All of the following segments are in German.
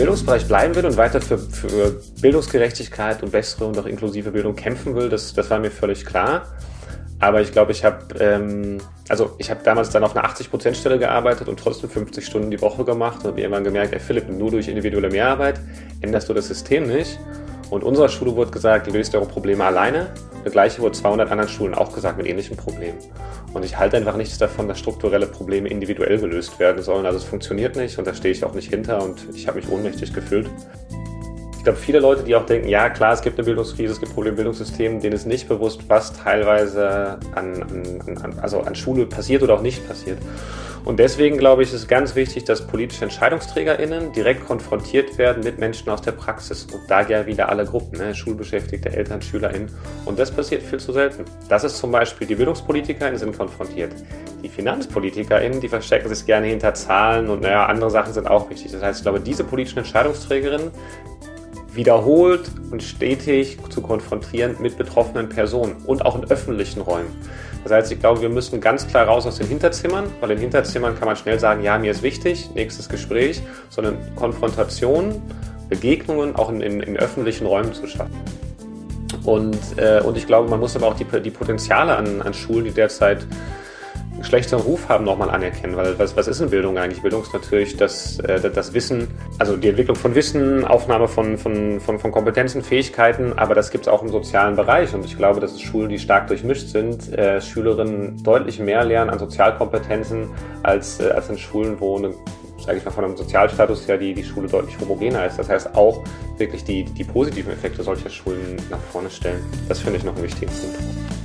Bildungsbereich bleiben will und weiter für, für Bildungsgerechtigkeit und bessere und auch inklusive Bildung kämpfen will, das, das war mir völlig klar. Aber ich glaube, ich habe ähm, also ich habe damals dann auf einer 80%-Stelle gearbeitet und trotzdem 50 Stunden die Woche gemacht und habe irgendwann gemerkt, ey Philipp, nur durch individuelle Mehrarbeit änderst du das System nicht. Und unserer Schule wurde gesagt, löst eure Probleme alleine. Das gleiche wurde 200 anderen Schulen auch gesagt mit ähnlichen Problemen. Und ich halte einfach nichts davon, dass strukturelle Probleme individuell gelöst werden sollen. Also es funktioniert nicht und da stehe ich auch nicht hinter und ich habe mich ohnmächtig gefühlt. Ich glaube, viele Leute, die auch denken, ja klar, es gibt eine Bildungskrise, es gibt Probleme im Bildungssystem, denen ist nicht bewusst, was teilweise an, an, an, also an Schule passiert oder auch nicht passiert. Und deswegen glaube ich, ist es ganz wichtig, dass politische EntscheidungsträgerInnen direkt konfrontiert werden mit Menschen aus der Praxis. Und da ja wieder alle Gruppen, ne? Schulbeschäftigte, Eltern, SchülerInnen. Und das passiert viel zu selten. Das ist zum Beispiel, die BildungspolitikerInnen sind konfrontiert. Die FinanzpolitikerInnen, die verstecken sich gerne hinter Zahlen und naja, andere Sachen sind auch wichtig. Das heißt, ich glaube, diese politischen Entscheidungsträgerinnen wiederholt und stetig zu konfrontieren mit betroffenen Personen und auch in öffentlichen Räumen. Das heißt, ich glaube, wir müssen ganz klar raus aus den Hinterzimmern, weil in Hinterzimmern kann man schnell sagen, ja, mir ist wichtig, nächstes Gespräch, sondern Konfrontationen, Begegnungen auch in, in, in öffentlichen Räumen zu schaffen. Und, äh, und ich glaube, man muss aber auch die, die Potenziale an, an Schulen, die derzeit schlechteren Ruf haben, nochmal anerkennen. Weil was, was ist denn Bildung eigentlich? Bildung ist natürlich das, äh, das Wissen, also die Entwicklung von Wissen, Aufnahme von, von, von, von Kompetenzen, Fähigkeiten, aber das gibt es auch im sozialen Bereich. Und ich glaube, dass es Schulen, die stark durchmischt sind, äh, Schülerinnen deutlich mehr lernen an Sozialkompetenzen als, äh, als in Schulen, wo eine sage ich mal, von einem Sozialstatus her die, die Schule deutlich homogener ist. Das heißt, auch wirklich die, die positiven Effekte solcher Schulen nach vorne stellen. Das finde ich noch einen wichtigen Punkt.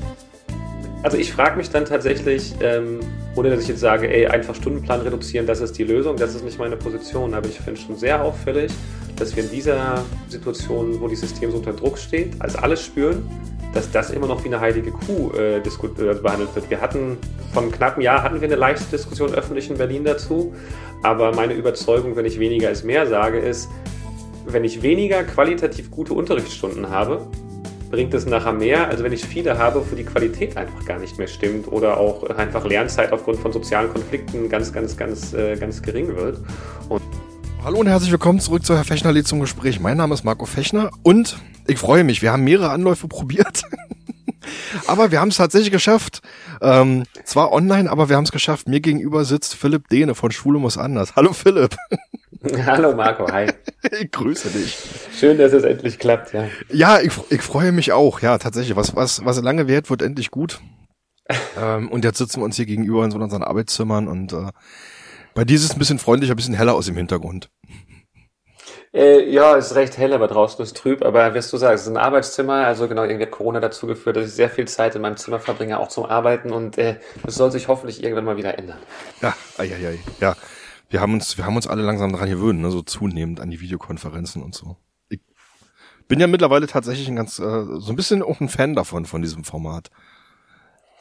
Also ich frage mich dann tatsächlich, ähm, ohne dass ich jetzt sage, ey, einfach Stundenplan reduzieren, das ist die Lösung, das ist nicht meine Position, aber ich finde schon sehr auffällig, dass wir in dieser Situation, wo die System so unter Druck steht, als alles spüren, dass das immer noch wie eine heilige Kuh äh, äh, behandelt wird. Wir hatten vor einem knappen Jahr hatten wir eine leichte Diskussion öffentlich in Berlin dazu, aber meine Überzeugung, wenn ich weniger ist mehr sage, ist, wenn ich weniger qualitativ gute Unterrichtsstunden habe, bringt es nachher mehr, als wenn ich viele habe, wo die Qualität einfach gar nicht mehr stimmt oder auch einfach Lernzeit aufgrund von sozialen Konflikten ganz, ganz, ganz, äh, ganz gering wird. Und Hallo und herzlich willkommen zurück zu Herr Fechner zum Gespräch. Mein Name ist Marco Fechner und ich freue mich, wir haben mehrere Anläufe probiert. aber wir haben es tatsächlich geschafft. Ähm, zwar online, aber wir haben es geschafft. Mir gegenüber sitzt Philipp Dehne von Schule muss anders. Hallo Philipp. Hallo Marco, hi. Ich grüße dich. Schön, dass es endlich klappt, ja. Ja, ich, ich freue mich auch, ja, tatsächlich. Was, was, was lange währt, wird endlich gut. ähm, und jetzt sitzen wir uns hier gegenüber in so unseren Arbeitszimmern und äh, bei dir ist es ein bisschen freundlicher, ein bisschen heller aus dem Hintergrund. Äh, ja, es ist recht hell, aber draußen ist trüb. Aber wirst du sagen, es ist ein Arbeitszimmer. Also genau, irgendwie hat Corona dazu geführt, dass ich sehr viel Zeit in meinem Zimmer verbringe, auch zum Arbeiten. Und äh, das soll sich hoffentlich irgendwann mal wieder ändern. Ja, ai, ai, ai. ja wir haben uns, wir haben uns alle langsam daran gewöhnt, ne, so zunehmend an die Videokonferenzen und so. Ich bin ja mittlerweile tatsächlich ein ganz, äh, so ein bisschen auch ein Fan davon, von diesem Format.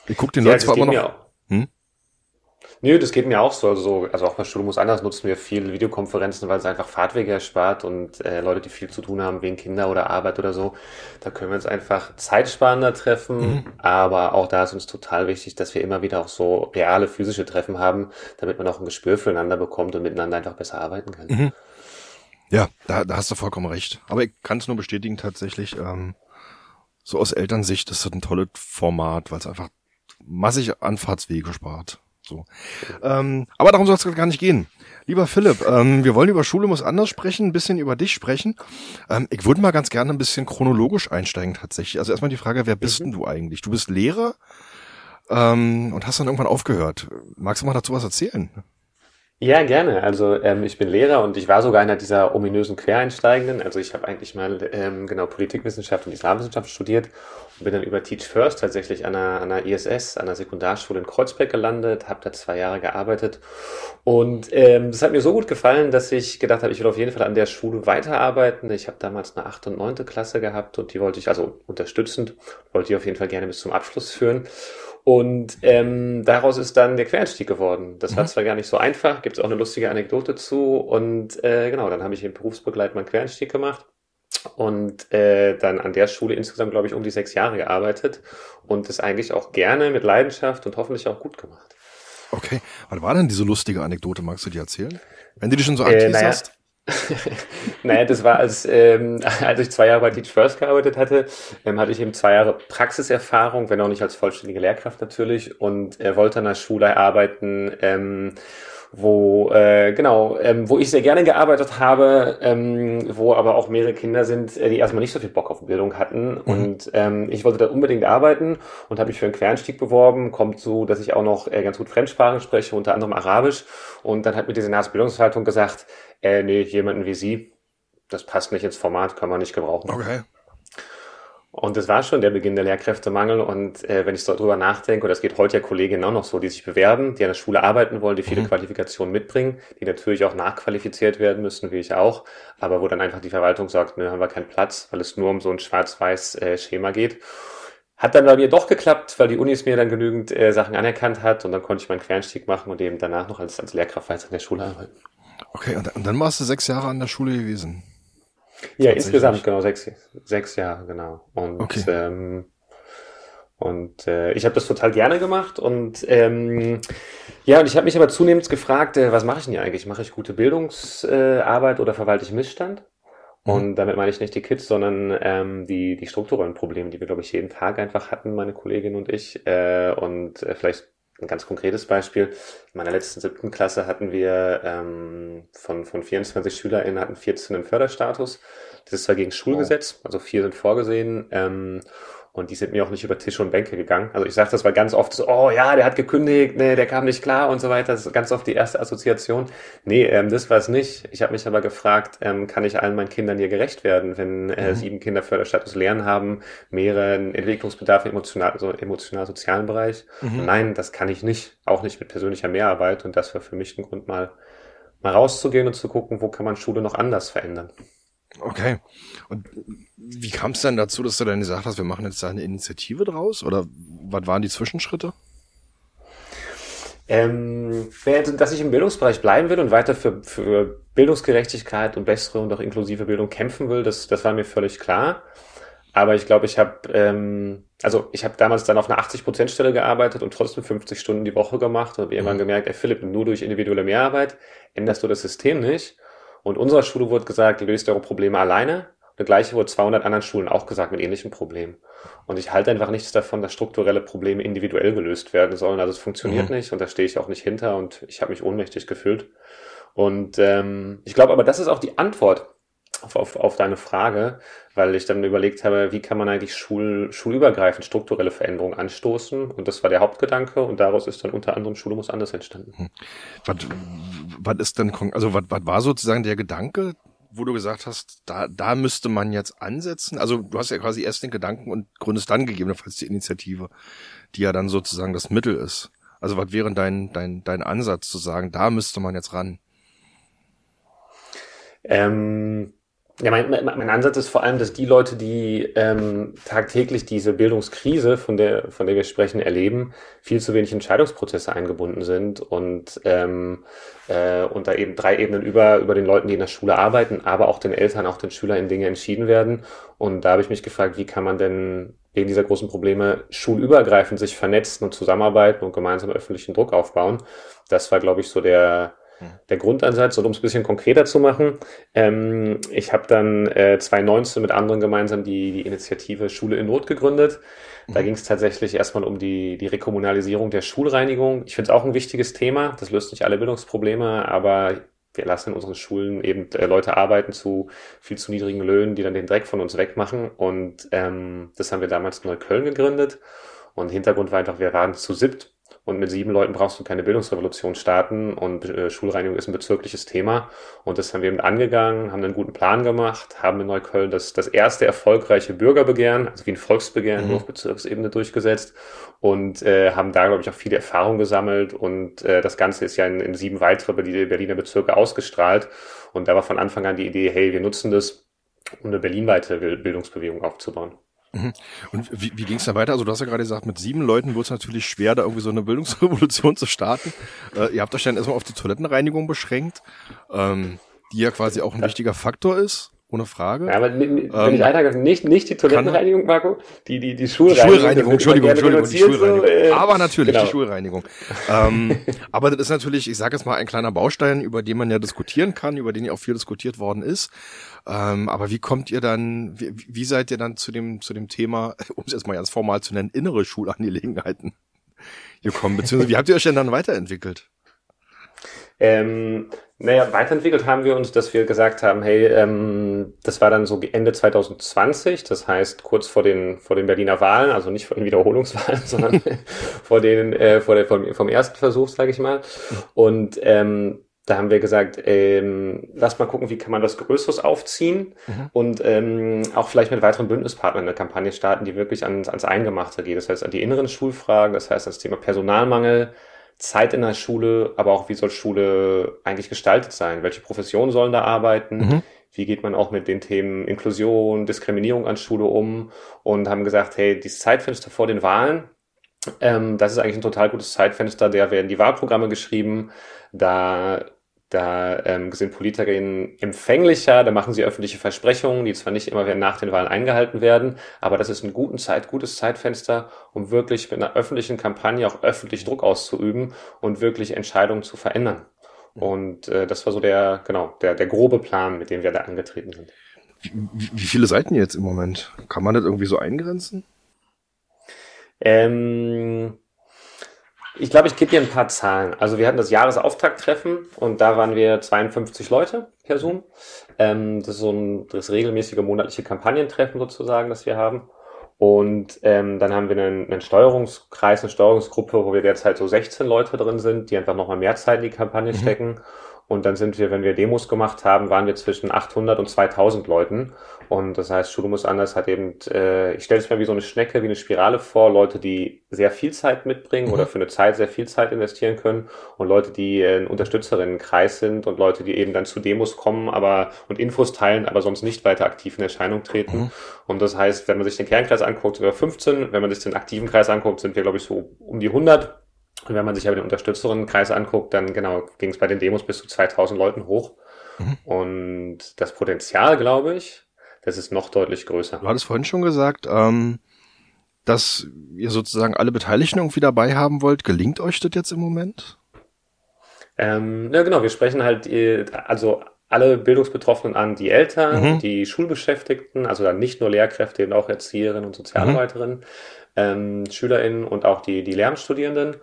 Ich guck den ja, Leuten zwar immer noch. Hm? Nö, das geht mir auch so. Also, also auch bei Studium muss anders nutzen wir viel Videokonferenzen, weil es einfach Fahrtwege erspart und äh, Leute, die viel zu tun haben wegen Kinder oder Arbeit oder so, da können wir uns einfach zeitsparender treffen. Mhm. Aber auch da ist uns total wichtig, dass wir immer wieder auch so reale physische Treffen haben, damit man auch ein Gespür füreinander bekommt und miteinander einfach besser arbeiten kann. Mhm. Ja, da, da hast du vollkommen recht. Aber ich kann es nur bestätigen tatsächlich. Ähm, so aus Elternsicht ist das ein tolles Format, weil es einfach massig Anfahrtswege spart. So. Ähm, aber darum soll es gar nicht gehen. Lieber Philipp, ähm, wir wollen über Schule muss anders sprechen, ein bisschen über dich sprechen. Ähm, ich würde mal ganz gerne ein bisschen chronologisch einsteigen tatsächlich. Also erstmal die Frage, wer bist mhm. denn du eigentlich? Du bist Lehrer ähm, und hast dann irgendwann aufgehört. Magst du mal dazu was erzählen? Ja, gerne. Also ähm, ich bin Lehrer und ich war sogar einer dieser ominösen Quereinsteigenden. Also ich habe eigentlich mal ähm, genau Politikwissenschaft und Islamwissenschaft studiert und bin dann über Teach First tatsächlich an einer, an einer ISS, an einer Sekundarschule in Kreuzberg gelandet, habe da zwei Jahre gearbeitet und ähm, das hat mir so gut gefallen, dass ich gedacht habe, ich will auf jeden Fall an der Schule weiterarbeiten. Ich habe damals eine achte und neunte Klasse gehabt und die wollte ich, also unterstützend, wollte ich auf jeden Fall gerne bis zum Abschluss führen. Und ähm, daraus ist dann der Quereinstieg geworden. Das mhm. war zwar gar nicht so einfach, gibt es auch eine lustige Anekdote zu. Und äh, genau, dann habe ich im Berufsbegleitung einen Quereinstieg gemacht und äh, dann an der Schule insgesamt, glaube ich, um die sechs Jahre gearbeitet und das eigentlich auch gerne mit Leidenschaft und hoffentlich auch gut gemacht. Okay, was war denn diese lustige Anekdote? Magst du die erzählen? Wenn du die schon so anteaserst? Äh, naja. Naja, das war, als, ähm, als ich zwei Jahre bei Teach First gearbeitet hatte, ähm, hatte ich eben zwei Jahre Praxiserfahrung, wenn auch nicht als vollständige Lehrkraft natürlich, und äh, wollte an der Schule arbeiten, ähm, wo äh, genau, ähm, wo ich sehr gerne gearbeitet habe, ähm, wo aber auch mehrere Kinder sind, äh, die erstmal nicht so viel Bock auf Bildung hatten. Mhm. Und ähm, ich wollte da unbedingt arbeiten und habe mich für einen Quereinstieg beworben. Kommt so, dass ich auch noch äh, ganz gut Fremdsprachen spreche, unter anderem Arabisch. Und dann hat mir die Senatsbildungsverwaltung gesagt, äh, nee, jemanden wie Sie, das passt nicht ins Format, kann man nicht gebrauchen. Okay. Und das war schon der Beginn der Lehrkräftemangel. Und äh, wenn ich so drüber nachdenke, und das geht heute ja Kolleginnen auch noch so, die sich bewerben, die an der Schule arbeiten wollen, die viele mhm. Qualifikationen mitbringen, die natürlich auch nachqualifiziert werden müssen, wie ich auch, aber wo dann einfach die Verwaltung sagt, ne, haben wir keinen Platz, weil es nur um so ein schwarz-weiß äh, Schema geht. Hat dann bei mir doch geklappt, weil die Unis mir dann genügend äh, Sachen anerkannt hat und dann konnte ich meinen Quereinstieg machen und eben danach noch als, als Lehrkraft weiter in der Schule arbeiten. Okay, und, und dann warst du sechs Jahre an der Schule gewesen. Ja, insgesamt genau sechs, sechs Jahre, genau. Und, okay. ähm, und äh, ich habe das total gerne gemacht und ähm, ja, und ich habe mich aber zunehmend gefragt, äh, was mache ich denn hier eigentlich? Mache ich gute Bildungsarbeit äh, oder verwalte ich Missstand? Mhm. Und damit meine ich nicht die Kids, sondern ähm, die, die strukturellen Probleme, die wir, glaube ich, jeden Tag einfach hatten, meine Kollegin und ich. Äh, und äh, vielleicht ein ganz konkretes Beispiel. In meiner letzten siebten Klasse hatten wir ähm, von, von 24 SchülerInnen hatten 14 im Förderstatus. Das ist zwar gegen Schulgesetz, also vier sind vorgesehen. Ähm, und die sind mir auch nicht über Tische und Bänke gegangen. Also ich sage das, weil ganz oft so, oh ja, der hat gekündigt, nee, der kam nicht klar und so weiter. Das ist ganz oft die erste Assoziation. Nee, ähm, das war es nicht. Ich habe mich aber gefragt, ähm, kann ich allen meinen Kindern hier gerecht werden, wenn äh, mhm. sieben Kinder Förderstatus Lernen haben, mehreren Entwicklungsbedarf im emotional, also emotional-sozialen Bereich? Mhm. Nein, das kann ich nicht. Auch nicht mit persönlicher Mehrarbeit. Und das war für mich ein Grund, mal, mal rauszugehen und zu gucken, wo kann man Schule noch anders verändern. Okay. Und wie kam es denn dazu, dass du dann gesagt hast, wir machen jetzt da eine Initiative draus? Oder was waren die Zwischenschritte? Ähm, dass ich im Bildungsbereich bleiben will und weiter für, für Bildungsgerechtigkeit und bessere und auch inklusive Bildung kämpfen will, das, das war mir völlig klar. Aber ich glaube, ich habe ähm, also ich habe damals dann auf einer 80% Stelle gearbeitet und trotzdem 50 Stunden die Woche gemacht und habe irgendwann mhm. gemerkt, ey Philipp, nur durch individuelle Mehrarbeit änderst du das System nicht. Und unserer Schule wurde gesagt, löst eure Probleme alleine. Und das gleiche wurde 200 anderen Schulen auch gesagt mit ähnlichen Problemen. Und ich halte einfach nichts davon, dass strukturelle Probleme individuell gelöst werden sollen. Also es funktioniert mhm. nicht und da stehe ich auch nicht hinter und ich habe mich ohnmächtig gefühlt. Und ähm, ich glaube aber, das ist auch die Antwort auf, auf, auf deine Frage, weil ich dann überlegt habe, wie kann man eigentlich schul, schulübergreifend strukturelle Veränderungen anstoßen? Und das war der Hauptgedanke und daraus ist dann unter anderem Schule muss anders entstanden. Hm. Was, was ist denn, also was, was war sozusagen der Gedanke, wo du gesagt hast, da, da müsste man jetzt ansetzen? Also du hast ja quasi erst den Gedanken und gründest dann gegebenenfalls die Initiative, die ja dann sozusagen das Mittel ist. Also was wäre dein, dein, dein Ansatz zu sagen, da müsste man jetzt ran? Ähm, ja, mein, mein Ansatz ist vor allem, dass die Leute, die ähm, tagtäglich diese Bildungskrise, von der, von der wir sprechen, erleben, viel zu wenig Entscheidungsprozesse eingebunden sind und, ähm, äh, und da eben drei Ebenen über, über den Leuten, die in der Schule arbeiten, aber auch den Eltern, auch den Schülern in Dinge entschieden werden. Und da habe ich mich gefragt, wie kann man denn wegen dieser großen Probleme schulübergreifend sich vernetzen und zusammenarbeiten und gemeinsam öffentlichen Druck aufbauen. Das war, glaube ich, so der, der Grundansatz. Und um es ein bisschen konkreter zu machen, ähm, ich habe dann äh, 2019 mit anderen gemeinsam die, die Initiative Schule in Not gegründet. Da mhm. ging es tatsächlich erstmal um die, die Rekommunalisierung der Schulreinigung. Ich finde es auch ein wichtiges Thema. Das löst nicht alle Bildungsprobleme, aber wir lassen in unseren Schulen eben äh, Leute arbeiten zu viel zu niedrigen Löhnen, die dann den Dreck von uns wegmachen. Und ähm, das haben wir damals in Neukölln gegründet. Und Hintergrund war einfach, wir waren zu siebt und mit sieben Leuten brauchst du keine Bildungsrevolution starten und äh, Schulreinigung ist ein bezirkliches Thema. Und das haben wir eben angegangen, haben einen guten Plan gemacht, haben in Neukölln das, das erste erfolgreiche Bürgerbegehren, also wie ein Volksbegehren, mhm. nur auf Bezirksebene durchgesetzt und äh, haben da, glaube ich, auch viele Erfahrungen gesammelt. Und äh, das Ganze ist ja in, in sieben weitere Berliner Bezirke ausgestrahlt. Und da war von Anfang an die Idee, hey, wir nutzen das, um eine berlinweite Bildungsbewegung aufzubauen. Mhm. Und wie, wie ging es da weiter? Also du hast ja gerade gesagt, mit sieben Leuten wurde es natürlich schwer, da irgendwie so eine Bildungsrevolution zu starten. Äh, ihr habt euch dann erstmal auf die Toilettenreinigung beschränkt, ähm, die ja quasi auch ein wichtiger Faktor ist. Ohne Frage. Ja, aber wenn ähm, ich einhake, nicht, nicht die Toilettenreinigung, Marco, die, die, die Schulreinigung. Die Schulreinigung, Entschuldigung, Entschuldigung, die Schulreinigung. So, äh, aber natürlich, genau. die Schulreinigung. ähm, aber das ist natürlich, ich sage jetzt mal, ein kleiner Baustein, über den man ja diskutieren kann, über den ja auch viel diskutiert worden ist. Ähm, aber wie kommt ihr dann, wie, wie seid ihr dann zu dem, zu dem Thema, um es jetzt mal ganz formal zu nennen, innere Schulangelegenheiten gekommen? Beziehungsweise wie habt ihr euch denn dann weiterentwickelt? Ähm, naja, weiterentwickelt haben wir uns, dass wir gesagt haben, hey, ähm, das war dann so Ende 2020, das heißt kurz vor den vor den Berliner Wahlen, also nicht vor den Wiederholungswahlen, sondern vor den äh, vor der vom, vom ersten Versuch, sage ich mal. Und ähm, da haben wir gesagt, ähm, lass mal gucken, wie kann man was Größeres aufziehen mhm. und ähm, auch vielleicht mit weiteren Bündnispartnern eine Kampagne starten, die wirklich ans, ans Eingemachte geht. Das heißt, an die inneren Schulfragen, das heißt, das Thema Personalmangel, Zeit in der Schule, aber auch wie soll Schule eigentlich gestaltet sein? Welche Professionen sollen da arbeiten? Mhm. Wie geht man auch mit den Themen Inklusion, Diskriminierung an Schule um? Und haben gesagt, hey, dieses Zeitfenster vor den Wahlen, ähm, das ist eigentlich ein total gutes Zeitfenster. Da werden die Wahlprogramme geschrieben. Da da ähm, sind Politikerinnen empfänglicher, da machen sie öffentliche Versprechungen, die zwar nicht immer nach den Wahlen eingehalten werden, aber das ist ein guten Zeit, gutes Zeitfenster, um wirklich mit einer öffentlichen Kampagne auch öffentlich Druck auszuüben und wirklich Entscheidungen zu verändern. Und äh, das war so der, genau, der, der grobe Plan, mit dem wir da angetreten sind. Wie, wie viele Seiten jetzt im Moment? Kann man das irgendwie so eingrenzen? Ähm, ich glaube, ich gebe dir ein paar Zahlen. Also wir hatten das Jahresauftakt-Treffen und da waren wir 52 Leute per Zoom. Ähm, das ist so ein das regelmäßige monatliche Kampagnentreffen sozusagen, das wir haben. Und ähm, dann haben wir einen, einen Steuerungskreis, eine Steuerungsgruppe, wo wir derzeit so 16 Leute drin sind, die einfach nochmal mehr Zeit in die Kampagne mhm. stecken. Und dann sind wir, wenn wir Demos gemacht haben, waren wir zwischen 800 und 2000 Leuten. Und das heißt, Schule muss anders hat eben, äh, ich stelle es mir wie so eine Schnecke, wie eine Spirale vor, Leute, die sehr viel Zeit mitbringen mhm. oder für eine Zeit sehr viel Zeit investieren können und Leute, die ein Unterstützerinnenkreis sind und Leute, die eben dann zu Demos kommen, aber und Infos teilen, aber sonst nicht weiter aktiv in Erscheinung treten. Mhm. Und das heißt, wenn man sich den Kernkreis anguckt, sind wir 15, wenn man sich den aktiven Kreis anguckt, sind wir, glaube ich, so um die 100. Und wenn man sich aber den Unterstützerinnenkreis anguckt, dann genau ging es bei den Demos bis zu 2000 Leuten hoch. Mhm. Und das Potenzial, glaube ich, das ist noch deutlich größer. Du hattest vorhin schon gesagt, ähm, dass ihr sozusagen alle Beteiligten irgendwie dabei haben wollt. Gelingt euch das jetzt im Moment? Ähm, ja, genau. Wir sprechen halt, äh, also alle Bildungsbetroffenen an, die Eltern, mhm. die Schulbeschäftigten, also dann nicht nur Lehrkräfte, eben auch Erzieherinnen und Sozialarbeiterinnen. Mhm ähm, SchülerInnen und auch die, die Lehramtsstudierenden.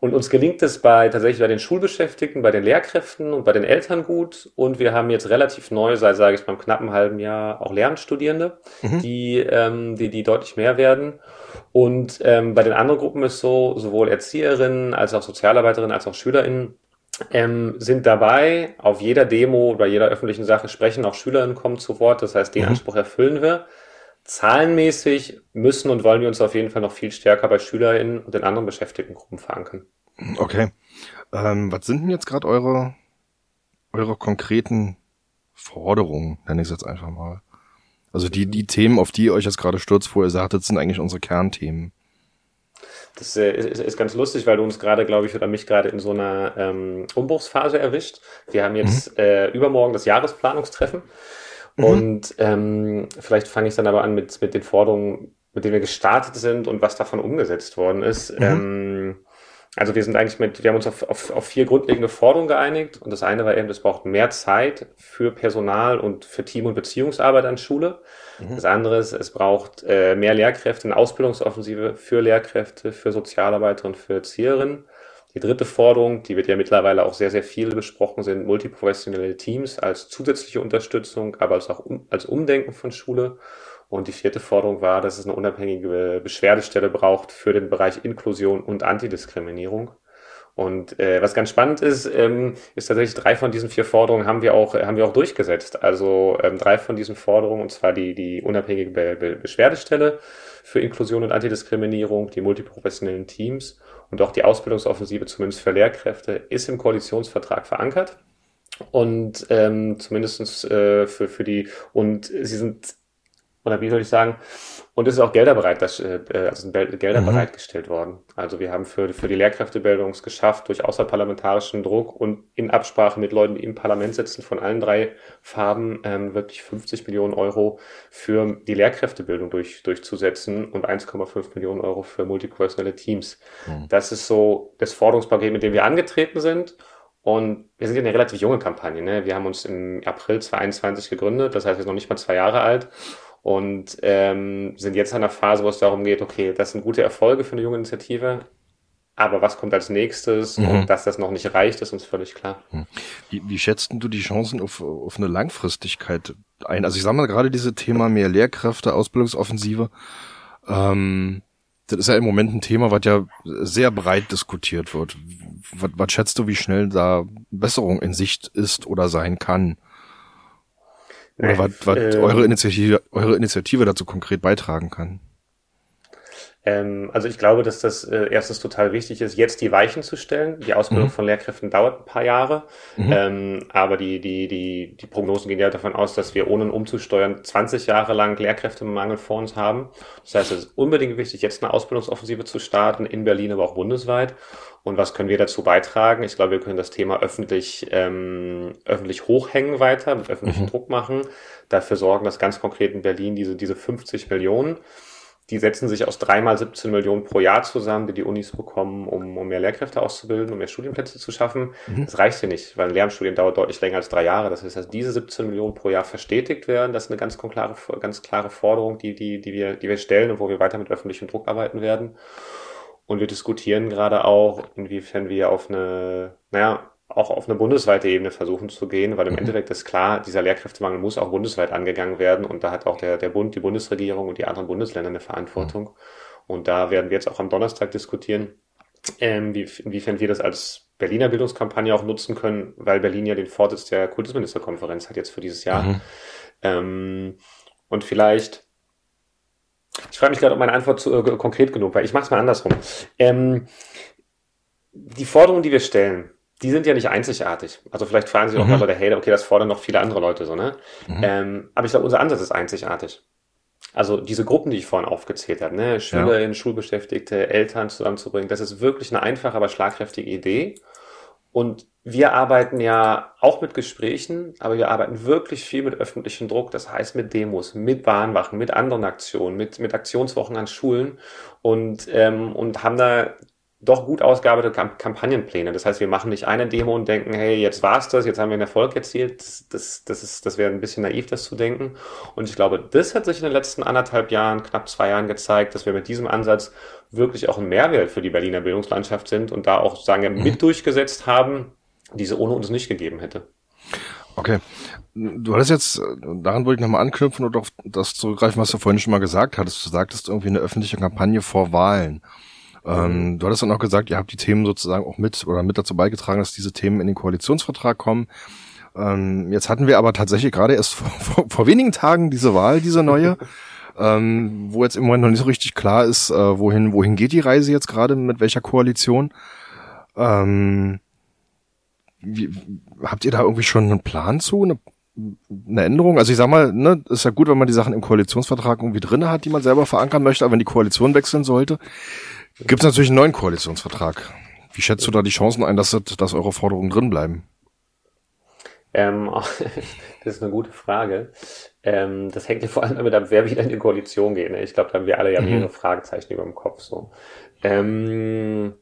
Und uns gelingt es bei tatsächlich bei den Schulbeschäftigten, bei den Lehrkräften und bei den Eltern gut. Und wir haben jetzt relativ neu, seit sage ich beim knappen halben Jahr, auch Lehramtsstudierende, mhm. die, ähm, die, die deutlich mehr werden. Und ähm, bei den anderen Gruppen ist so, sowohl Erzieherinnen als auch Sozialarbeiterinnen als auch SchülerInnen ähm, sind dabei. Auf jeder Demo oder jeder öffentlichen Sache sprechen auch SchülerInnen kommen zu Wort. Das heißt, den mhm. Anspruch erfüllen wir zahlenmäßig müssen und wollen wir uns auf jeden Fall noch viel stärker bei SchülerInnen und den anderen Beschäftigtengruppen verankern. Okay. Ähm, was sind denn jetzt gerade eure, eure konkreten Forderungen, nenne ich es jetzt einfach mal? Also die, die Themen, auf die ihr euch jetzt gerade stürzt, wo ihr sagt, das sind eigentlich unsere Kernthemen. Das äh, ist, ist ganz lustig, weil du uns gerade, glaube ich, oder mich gerade in so einer ähm, Umbruchsphase erwischt. Wir haben jetzt mhm. äh, übermorgen das Jahresplanungstreffen. Mhm. Und ähm, vielleicht fange ich dann aber an mit, mit den Forderungen, mit denen wir gestartet sind und was davon umgesetzt worden ist. Mhm. Ähm, also wir sind eigentlich mit, wir haben uns auf, auf, auf vier grundlegende Forderungen geeinigt und das eine war eben, es braucht mehr Zeit für Personal und für Team- und Beziehungsarbeit an Schule. Mhm. Das andere ist, es braucht äh, mehr Lehrkräfte, eine Ausbildungsoffensive für Lehrkräfte, für Sozialarbeiter und für Erzieherinnen. Die dritte Forderung, die wird ja mittlerweile auch sehr, sehr viel besprochen, sind multiprofessionelle Teams als zusätzliche Unterstützung, aber als auch um, als Umdenken von Schule. Und die vierte Forderung war, dass es eine unabhängige Beschwerdestelle braucht für den Bereich Inklusion und Antidiskriminierung. Und äh, was ganz spannend ist, ähm, ist tatsächlich drei von diesen vier Forderungen haben wir auch haben wir auch durchgesetzt. Also ähm, drei von diesen Forderungen und zwar die die unabhängige Be Be Beschwerdestelle für Inklusion und Antidiskriminierung, die multiprofessionellen Teams und auch die Ausbildungsoffensive, zumindest für Lehrkräfte, ist im Koalitionsvertrag verankert. Und ähm, zumindest äh, für, für die, und sie sind oder wie soll ich sagen, und es ist auch Gelder bereit, das, äh, also sind Gelder mhm. bereitgestellt worden. Also wir haben für, für die Lehrkräftebildung es geschafft, durch außerparlamentarischen Druck und in Absprache mit Leuten, die im Parlament sitzen, von allen drei Farben, ähm, wirklich 50 Millionen Euro für die Lehrkräftebildung durch, durchzusetzen und 1,5 Millionen Euro für multiprofessionelle Teams. Mhm. Das ist so das Forderungspaket, mit dem wir angetreten sind. Und wir sind ja eine relativ junge Kampagne. Ne? Wir haben uns im April 2021 gegründet, das heißt, wir sind noch nicht mal zwei Jahre alt und ähm, sind jetzt in einer Phase, wo es darum geht, okay, das sind gute Erfolge für eine junge Initiative, aber was kommt als nächstes mhm. und dass das noch nicht reicht, ist uns völlig klar. Mhm. Wie, wie schätzt du die Chancen auf, auf eine Langfristigkeit ein? Also ich sage mal gerade diese Thema mehr Lehrkräfte, Ausbildungsoffensive, ähm, das ist ja im Moment ein Thema, was ja sehr breit diskutiert wird. Was, was schätzt du, wie schnell da Besserung in Sicht ist oder sein kann? Oder was, was äh, eure, Initiative, eure Initiative dazu konkret beitragen kann? Ähm, also ich glaube, dass das äh, erstens total wichtig ist, jetzt die Weichen zu stellen. Die Ausbildung mhm. von Lehrkräften dauert ein paar Jahre, mhm. ähm, aber die, die, die, die Prognosen gehen ja davon aus, dass wir ohne umzusteuern 20 Jahre lang Lehrkräftemangel vor uns haben. Das heißt, es ist unbedingt wichtig, jetzt eine Ausbildungsoffensive zu starten, in Berlin, aber auch bundesweit. Und was können wir dazu beitragen? Ich glaube, wir können das Thema öffentlich, ähm, öffentlich hochhängen weiter, mit öffentlichem mhm. Druck machen, dafür sorgen, dass ganz konkret in Berlin diese, diese 50 Millionen, die setzen sich aus dreimal 17 Millionen pro Jahr zusammen, die die Unis bekommen, um, um mehr Lehrkräfte auszubilden, um mehr Studienplätze zu schaffen. Mhm. Das reicht hier nicht, weil ein Lehramtsstudien dauert deutlich länger als drei Jahre. Das heißt, dass diese 17 Millionen pro Jahr verstetigt werden, das ist eine ganz klare, ganz klare Forderung, die, die, die, wir, die wir stellen und wo wir weiter mit öffentlichem Druck arbeiten werden. Und wir diskutieren gerade auch, inwiefern wir auf eine, naja, auch auf eine bundesweite Ebene versuchen zu gehen, weil im mhm. Endeffekt ist klar, dieser Lehrkräftemangel muss auch bundesweit angegangen werden und da hat auch der, der Bund, die Bundesregierung und die anderen Bundesländer eine Verantwortung. Mhm. Und da werden wir jetzt auch am Donnerstag diskutieren, ähm, wie, inwiefern wir das als Berliner Bildungskampagne auch nutzen können, weil Berlin ja den Vorsitz der Kultusministerkonferenz hat jetzt für dieses Jahr. Mhm. Ähm, und vielleicht ich frage mich gerade, ob meine Antwort zu, äh, konkret genug war. Ich mache es mal andersrum. Ähm, die Forderungen, die wir stellen, die sind ja nicht einzigartig. Also vielleicht fragen sich auch mhm. Leute, hey, okay, das fordern noch viele andere Leute so, ne? Mhm. Ähm, aber ich glaube, unser Ansatz ist einzigartig. Also diese Gruppen, die ich vorhin aufgezählt habe, ne, Schülerinnen, ja. Schulbeschäftigte, Eltern zusammenzubringen, das ist wirklich eine einfache, aber schlagkräftige Idee. Und wir arbeiten ja auch mit Gesprächen, aber wir arbeiten wirklich viel mit öffentlichem Druck, das heißt mit Demos, mit Bahnwachen, mit anderen Aktionen, mit, mit Aktionswochen an Schulen und, ähm, und haben da doch gut ausgearbeitete Kampagnenpläne. Das heißt, wir machen nicht eine Demo und denken, hey, jetzt war's das, jetzt haben wir einen Erfolg erzielt. Das, das, das, ist, das wäre ein bisschen naiv, das zu denken. Und ich glaube, das hat sich in den letzten anderthalb Jahren, knapp zwei Jahren gezeigt, dass wir mit diesem Ansatz wirklich auch ein Mehrwert für die Berliner Bildungslandschaft sind und da auch, sagen wir, mit mhm. durchgesetzt haben, die es ohne uns nicht gegeben hätte. Okay. Du hattest jetzt, daran wollte ich nochmal anknüpfen und auf das zurückgreifen, was du vorhin schon mal gesagt hattest. Du sagtest irgendwie eine öffentliche Kampagne vor Wahlen. Ähm, du hattest dann auch gesagt, ihr habt die Themen sozusagen auch mit oder mit dazu beigetragen, dass diese Themen in den Koalitionsvertrag kommen. Ähm, jetzt hatten wir aber tatsächlich gerade erst vor, vor, vor wenigen Tagen diese Wahl, diese neue, ähm, wo jetzt im Moment noch nicht so richtig klar ist, äh, wohin, wohin geht die Reise jetzt gerade, mit welcher Koalition. Ähm, wie, habt ihr da irgendwie schon einen Plan zu, eine, eine Änderung? Also ich sag mal, ne, ist ja gut, wenn man die Sachen im Koalitionsvertrag irgendwie drinne hat, die man selber verankern möchte, aber wenn die Koalition wechseln sollte, gibt es natürlich einen neuen Koalitionsvertrag. Wie schätzt du da die Chancen ein, dass, dass eure Forderungen drin bleiben? Ähm, das ist eine gute Frage. Ähm, das hängt ja vor allem damit ab, wer wieder in die Koalition geht. Ne? Ich glaube, da haben wir alle ja mhm. mehrere mhm. Fragezeichen über dem Kopf. So. Ähm,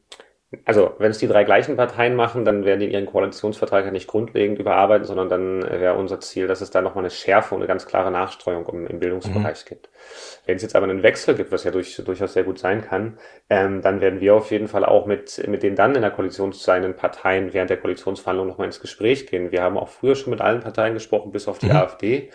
also wenn es die drei gleichen Parteien machen, dann werden die ihren Koalitionsvertrag ja nicht grundlegend überarbeiten, sondern dann wäre unser Ziel, dass es da nochmal eine Schärfe und eine ganz klare Nachstreuung im, im Bildungsbereich mhm. gibt. Wenn es jetzt aber einen Wechsel gibt, was ja durch, durchaus sehr gut sein kann, ähm, dann werden wir auf jeden Fall auch mit, mit den dann in der Koalition seienden Parteien während der Koalitionsverhandlungen nochmal ins Gespräch gehen. Wir haben auch früher schon mit allen Parteien gesprochen, bis auf die mhm. AfD.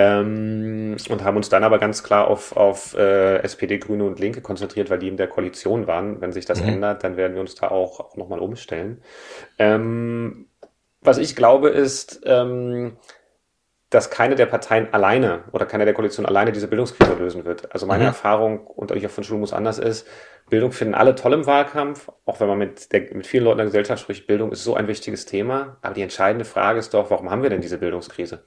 Ähm, und haben uns dann aber ganz klar auf, auf äh, SPD, Grüne und Linke konzentriert, weil die in der Koalition waren. Wenn sich das mhm. ändert, dann werden wir uns da auch, auch nochmal umstellen. Ähm, was ich glaube ist, ähm, dass keine der Parteien alleine oder keine der Koalitionen alleine diese Bildungskrise lösen wird. Also meine mhm. Erfahrung und auch von Schulen muss anders ist, Bildung finden alle toll im Wahlkampf, auch wenn man mit, der, mit vielen Leuten in der Gesellschaft spricht, Bildung ist so ein wichtiges Thema. Aber die entscheidende Frage ist doch, warum haben wir denn diese Bildungskrise?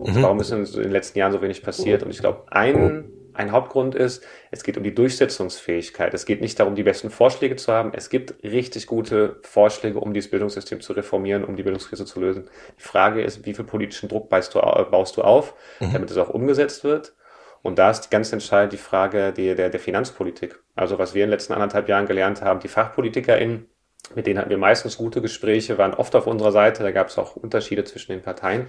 Und warum ist in den letzten Jahren so wenig passiert? Und ich glaube, ein ein Hauptgrund ist, es geht um die Durchsetzungsfähigkeit. Es geht nicht darum, die besten Vorschläge zu haben. Es gibt richtig gute Vorschläge, um dieses Bildungssystem zu reformieren, um die Bildungskrise zu lösen. Die Frage ist, wie viel politischen Druck baust du, baust du auf, mhm. damit es auch umgesetzt wird? Und da ist ganz entscheidend die Frage der, der, der Finanzpolitik. Also was wir in den letzten anderthalb Jahren gelernt haben, die FachpolitikerInnen mit denen hatten wir meistens gute Gespräche, waren oft auf unserer Seite, da gab es auch Unterschiede zwischen den Parteien.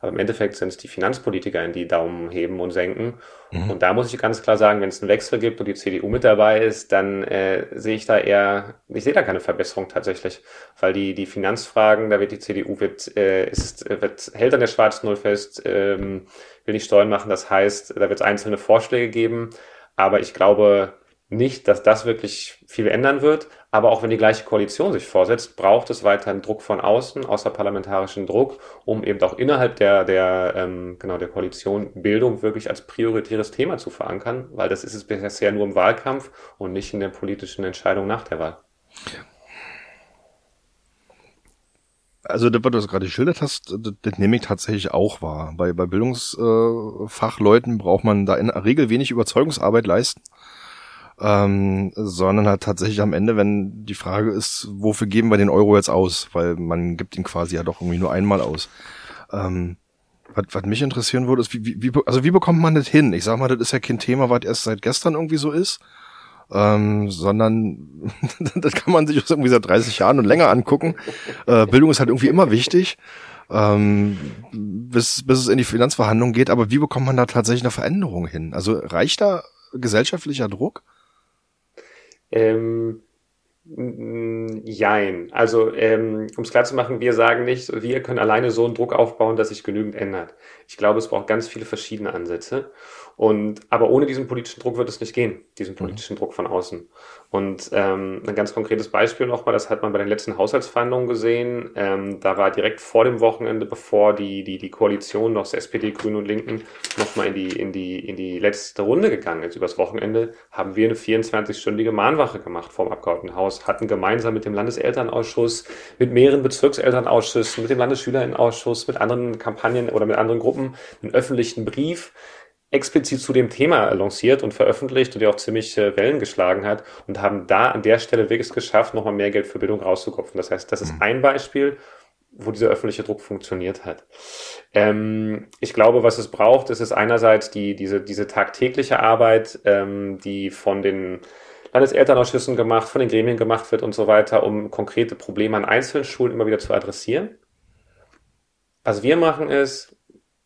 Aber im Endeffekt sind es die Finanzpolitiker, die Daumen heben und senken. Mhm. Und da muss ich ganz klar sagen, wenn es einen Wechsel gibt und die CDU mit dabei ist, dann äh, sehe ich da eher, ich sehe da keine Verbesserung tatsächlich. Weil die, die Finanzfragen, da wird die CDU wird, äh, ist, wird, hält an der schwarzen Null fest, ähm, will nicht Steuern machen. Das heißt, da wird es einzelne Vorschläge geben. Aber ich glaube, nicht, dass das wirklich viel ändern wird. Aber auch wenn die gleiche Koalition sich vorsetzt, braucht es weiterhin Druck von außen, außerparlamentarischen Druck, um eben auch innerhalb der, der, ähm, genau, der Koalition Bildung wirklich als prioritäres Thema zu verankern, weil das ist es bisher nur im Wahlkampf und nicht in der politischen Entscheidung nach der Wahl. Also, das, was du gerade geschildert hast, das, das nehme ich tatsächlich auch wahr. Bei, bei Bildungsfachleuten braucht man da in der Regel wenig Überzeugungsarbeit leisten ähm, sondern halt tatsächlich am Ende, wenn die Frage ist, wofür geben wir den Euro jetzt aus, weil man gibt ihn quasi ja doch irgendwie nur einmal aus. Ähm, was, was mich interessieren würde, ist, wie, wie, also wie bekommt man das hin? Ich sag mal, das ist ja kein Thema, was erst seit gestern irgendwie so ist, ähm, sondern das kann man sich irgendwie seit 30 Jahren und länger angucken. Äh, Bildung ist halt irgendwie immer wichtig. Ähm, bis, bis es in die Finanzverhandlungen geht, aber wie bekommt man da tatsächlich eine Veränderung hin? Also reicht da gesellschaftlicher Druck? Ähm, Jein. Also, ähm, um es klar zu machen, wir sagen nicht, wir können alleine so einen Druck aufbauen, dass sich genügend ändert. Ich glaube, es braucht ganz viele verschiedene Ansätze. Und aber ohne diesen politischen Druck wird es nicht gehen, diesen mhm. politischen mhm. Druck von außen. Und ähm, ein ganz konkretes Beispiel nochmal, das hat man bei den letzten Haushaltsverhandlungen gesehen. Ähm, da war direkt vor dem Wochenende, bevor die, die, die Koalition aus SPD, Grünen und Linken nochmal in die, in, die, in die letzte Runde gegangen ist, übers Wochenende, haben wir eine 24-stündige Mahnwache gemacht vom Abgeordnetenhaus, hatten gemeinsam mit dem Landeselternausschuss, mit mehreren Bezirkselternausschüssen, mit dem Landesschülerinnenausschuss, mit anderen Kampagnen oder mit anderen Gruppen einen öffentlichen Brief explizit zu dem Thema lanciert und veröffentlicht und ja auch ziemlich äh, Wellen geschlagen hat und haben da an der Stelle wirklich geschafft, nochmal mehr Geld für Bildung rauszukopfen. Das heißt, das ist mhm. ein Beispiel, wo dieser öffentliche Druck funktioniert hat. Ähm, ich glaube, was es braucht, ist es einerseits die, diese, diese tagtägliche Arbeit, ähm, die von den Landeselternausschüssen gemacht, von den Gremien gemacht wird und so weiter, um konkrete Probleme an einzelnen Schulen immer wieder zu adressieren. Was wir machen ist,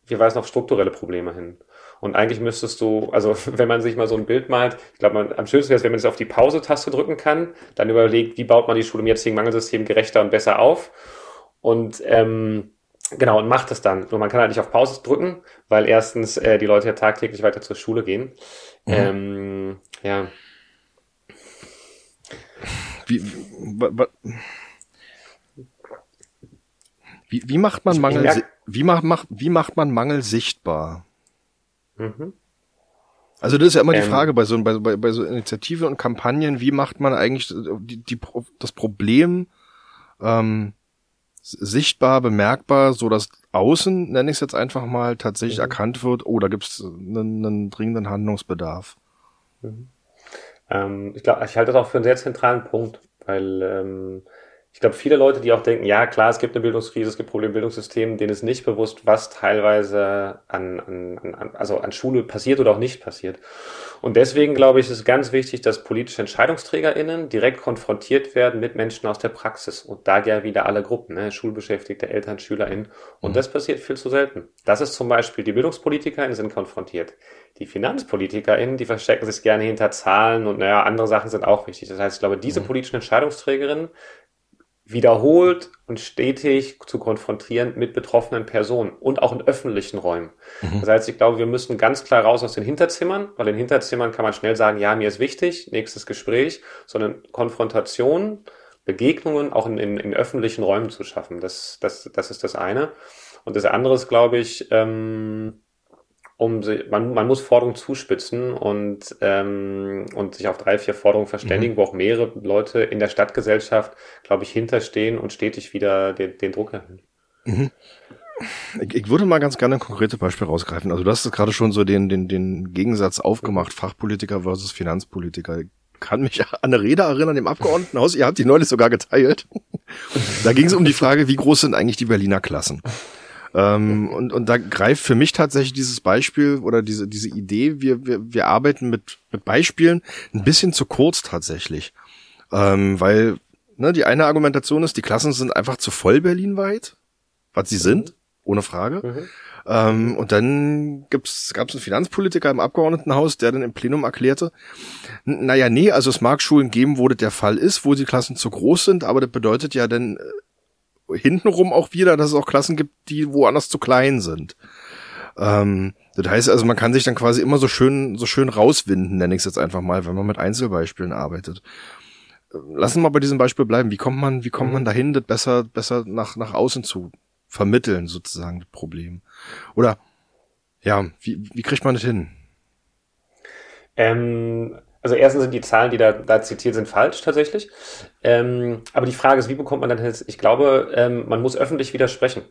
wir weisen auf strukturelle Probleme hin. Und eigentlich müsstest du, also wenn man sich mal so ein Bild malt, ich glaube, am schönsten wäre es, wenn man es auf die Pause-Taste drücken kann, dann überlegt, wie baut man die Schule im jetzigen Mangelsystem gerechter und besser auf. Und ähm, genau, und macht es dann. Nur man kann halt nicht auf Pause drücken, weil erstens äh, die Leute ja tagtäglich weiter zur Schule gehen. Mhm. Ähm, ja. Wie, wie, wie macht man Mangel, wie macht, macht, wie macht man Mangel sichtbar? Mhm. Also das ist ja immer ähm, die Frage bei so, bei, bei, bei so Initiativen und Kampagnen, wie macht man eigentlich die, die, das Problem ähm, sichtbar, bemerkbar, so dass außen, nenne ich es jetzt einfach mal, tatsächlich mhm. erkannt wird, oh, da gibt es einen, einen, dringenden Handlungsbedarf. Mhm. Ähm, ich glaube, ich halte das auch für einen sehr zentralen Punkt, weil ähm, ich glaube, viele Leute, die auch denken, ja klar, es gibt eine Bildungskrise, es gibt Probleme im Bildungssystem, denen ist nicht bewusst, was teilweise an, an, an, also an Schule passiert oder auch nicht passiert. Und deswegen glaube ich, ist es ganz wichtig, dass politische EntscheidungsträgerInnen direkt konfrontiert werden mit Menschen aus der Praxis. Und da ja wieder alle Gruppen, ne? Schulbeschäftigte, Eltern, SchülerInnen. Und mhm. das passiert viel zu selten. Das ist zum Beispiel, die BildungspolitikerInnen sind konfrontiert. Die FinanzpolitikerInnen, die verstecken sich gerne hinter Zahlen und naja, andere Sachen sind auch wichtig. Das heißt, ich glaube, diese mhm. politischen Entscheidungsträgerinnen wiederholt und stetig zu konfrontieren mit betroffenen Personen und auch in öffentlichen Räumen. Mhm. Das heißt, ich glaube, wir müssen ganz klar raus aus den Hinterzimmern, weil in Hinterzimmern kann man schnell sagen, ja, mir ist wichtig, nächstes Gespräch, sondern Konfrontation, Begegnungen auch in, in, in öffentlichen Räumen zu schaffen. Das, das, das ist das eine. Und das andere ist, glaube ich, ähm, um man, man muss Forderungen zuspitzen und, ähm, und sich auf drei, vier Forderungen verständigen, mhm. wo auch mehrere Leute in der Stadtgesellschaft, glaube ich, hinterstehen und stetig wieder den, den Druck erhöhen. Mhm. Ich, ich würde mal ganz gerne ein konkretes Beispiel rausgreifen. Also du hast gerade schon so den, den, den Gegensatz aufgemacht, Fachpolitiker versus Finanzpolitiker. Ich kann mich an eine Rede erinnern im Abgeordnetenhaus, ihr habt die neulich sogar geteilt. da ging es um die Frage, wie groß sind eigentlich die Berliner Klassen? Ähm, und, und da greift für mich tatsächlich dieses Beispiel oder diese, diese Idee, wir, wir, wir arbeiten mit, mit Beispielen ein bisschen zu kurz tatsächlich. Ähm, weil ne, die eine Argumentation ist, die Klassen sind einfach zu voll berlinweit, was sie sind, ohne Frage. Mhm. Ähm, und dann gibt's, gab's einen Finanzpolitiker im Abgeordnetenhaus, der dann im Plenum erklärte, naja, nee, also es mag Schulen geben, wo das der Fall ist, wo die Klassen zu groß sind, aber das bedeutet ja dann äh, hintenrum auch wieder, dass es auch Klassen gibt, die woanders zu klein sind. Ähm, das heißt also, man kann sich dann quasi immer so schön, so schön rauswinden, nenne ich es jetzt einfach mal, wenn man mit Einzelbeispielen arbeitet. Lassen wir bei diesem Beispiel bleiben. Wie kommt man, wie kommt mhm. man dahin, das besser, besser nach, nach außen zu vermitteln, sozusagen, das Problem? Oder, ja, wie, wie kriegt man das hin? Ähm, also erstens sind die Zahlen, die da, da zitiert sind, falsch tatsächlich. Ähm, aber die Frage ist, wie bekommt man dann jetzt, ich glaube, ähm, man muss öffentlich widersprechen.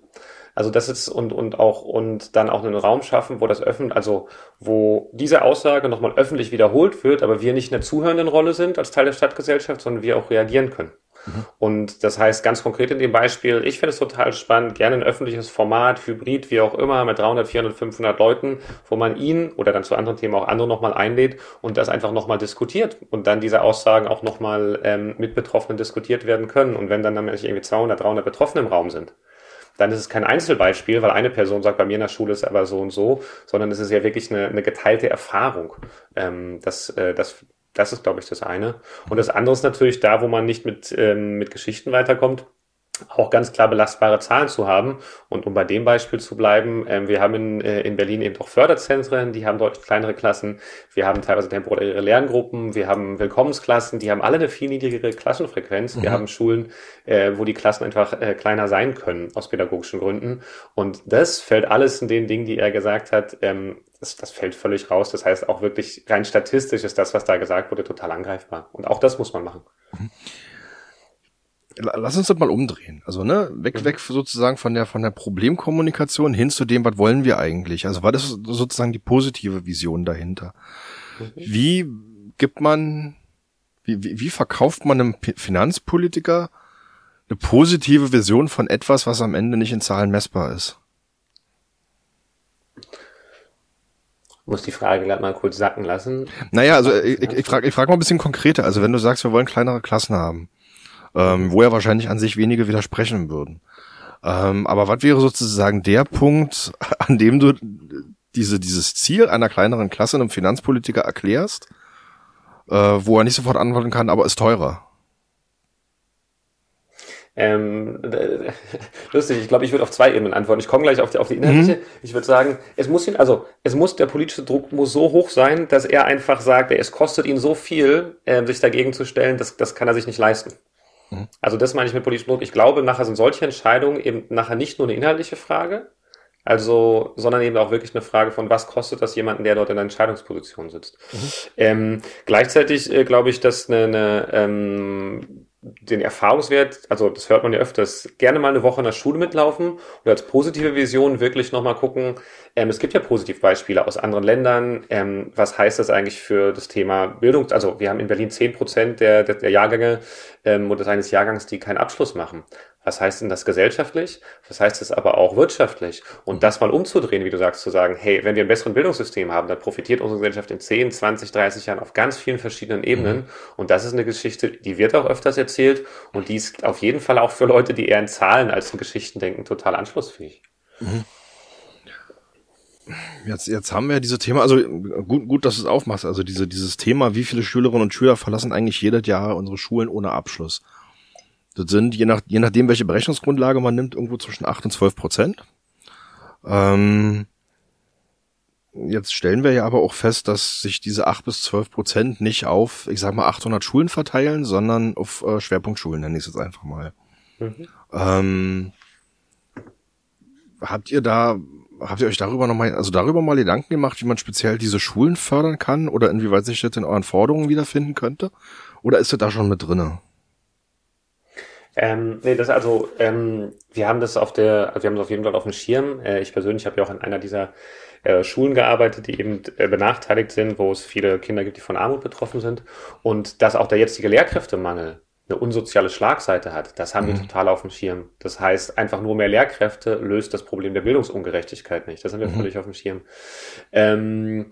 Also das ist und, und auch und dann auch einen Raum schaffen, wo das öffentlich, also wo diese Aussage nochmal öffentlich wiederholt wird, aber wir nicht in der zuhörenden Rolle sind als Teil der Stadtgesellschaft, sondern wir auch reagieren können. Und das heißt ganz konkret in dem Beispiel, ich finde es total spannend, gerne ein öffentliches Format, Hybrid, wie auch immer, mit 300, 400, 500 Leuten, wo man ihn oder dann zu anderen Themen auch andere nochmal einlädt und das einfach nochmal diskutiert und dann diese Aussagen auch nochmal ähm, mit Betroffenen diskutiert werden können. Und wenn dann nämlich irgendwie 200, 300 Betroffene im Raum sind, dann ist es kein Einzelbeispiel, weil eine Person sagt, bei mir in der Schule ist aber so und so, sondern es ist ja wirklich eine, eine geteilte Erfahrung. Ähm, das, äh, das das ist, glaube ich, das eine. Und das andere ist natürlich da, wo man nicht mit, ähm, mit Geschichten weiterkommt, auch ganz klar belastbare Zahlen zu haben. Und um bei dem Beispiel zu bleiben, ähm, wir haben in, äh, in Berlin eben doch Förderzentren, die haben deutlich kleinere Klassen. Wir haben teilweise temporäre Lerngruppen, wir haben Willkommensklassen, die haben alle eine viel niedrigere Klassenfrequenz. Mhm. Wir haben Schulen, äh, wo die Klassen einfach äh, kleiner sein können aus pädagogischen Gründen. Und das fällt alles in den Dingen, die er gesagt hat, ähm, das, das fällt völlig raus. Das heißt, auch wirklich rein statistisch ist das, was da gesagt wurde, total angreifbar. Und auch das muss man machen. Lass uns das mal umdrehen. Also, ne, weg, mhm. weg sozusagen von der, von der Problemkommunikation hin zu dem, was wollen wir eigentlich? Also, war das sozusagen die positive Vision dahinter? Mhm. Wie gibt man, wie, wie, wie verkauft man einem Finanzpolitiker eine positive Vision von etwas, was am Ende nicht in Zahlen messbar ist? Muss die Frage gerade mal kurz sacken lassen. Naja, also ich, ich, ich frage ich frag mal ein bisschen konkreter. Also wenn du sagst, wir wollen kleinere Klassen haben, ähm, wo ja wahrscheinlich an sich wenige widersprechen würden. Ähm, aber was wäre sozusagen der Punkt, an dem du diese, dieses Ziel einer kleineren Klasse einem Finanzpolitiker erklärst, äh, wo er nicht sofort antworten kann, aber ist teurer? Ähm, lustig, ich glaube, ich würde auf zwei Ebenen antworten. Ich komme gleich auf die, auf die inhaltliche. Mhm. Ich würde sagen, es muss ihn, also es muss, der politische Druck muss so hoch sein, dass er einfach sagt, es kostet ihn so viel, äh, sich dagegen zu stellen, das, das kann er sich nicht leisten. Mhm. Also das meine ich mit politischem Druck. Ich glaube, nachher sind solche Entscheidungen eben nachher nicht nur eine inhaltliche Frage, also, sondern eben auch wirklich eine Frage von, was kostet das jemanden, der dort in der Entscheidungsposition sitzt. Mhm. Ähm, gleichzeitig äh, glaube ich, dass eine, eine ähm, den Erfahrungswert, also das hört man ja öfters, gerne mal eine Woche in der Schule mitlaufen und als positive Vision wirklich nochmal gucken, ähm, es gibt ja Positivbeispiele aus anderen Ländern, ähm, was heißt das eigentlich für das Thema Bildung, also wir haben in Berlin zehn Prozent der, der, der Jahrgänge ähm, oder eines Jahrgangs, die keinen Abschluss machen. Was heißt denn das gesellschaftlich? Was heißt es aber auch wirtschaftlich? Und das mal umzudrehen, wie du sagst, zu sagen, hey, wenn wir ein besseres Bildungssystem haben, dann profitiert unsere Gesellschaft in 10, 20, 30 Jahren auf ganz vielen verschiedenen Ebenen. Mhm. Und das ist eine Geschichte, die wird auch öfters erzählt und die ist auf jeden Fall auch für Leute, die eher in Zahlen als in Geschichten denken, total anschlussfähig. Mhm. Jetzt, jetzt haben wir diese Thema, also gut, gut, dass du es aufmachst, also diese, dieses Thema, wie viele Schülerinnen und Schüler verlassen eigentlich jedes Jahr unsere Schulen ohne Abschluss? Das sind, je, nach, je nachdem, welche Berechnungsgrundlage man nimmt, irgendwo zwischen 8 und 12 Prozent. Ähm, jetzt stellen wir ja aber auch fest, dass sich diese 8 bis 12 Prozent nicht auf, ich sag mal, 800 Schulen verteilen, sondern auf äh, Schwerpunktschulen, nenne ich es jetzt einfach mal. Mhm. Ähm, habt ihr da, habt ihr euch darüber nochmal, also darüber mal Gedanken gemacht, wie man speziell diese Schulen fördern kann oder inwieweit sich das in euren Forderungen wiederfinden könnte? Oder ist das da schon mit drinne? Ähm, nee, das also, ähm, wir haben das auf der, also wir haben das auf jeden Fall auf dem Schirm. Äh, ich persönlich habe ja auch in einer dieser äh, Schulen gearbeitet, die eben äh, benachteiligt sind, wo es viele Kinder gibt, die von Armut betroffen sind. Und dass auch der jetzige Lehrkräftemangel eine unsoziale Schlagseite hat, das haben mhm. wir total auf dem Schirm. Das heißt, einfach nur mehr Lehrkräfte löst das Problem der Bildungsungerechtigkeit nicht. Das haben wir mhm. völlig auf dem Schirm. Ähm,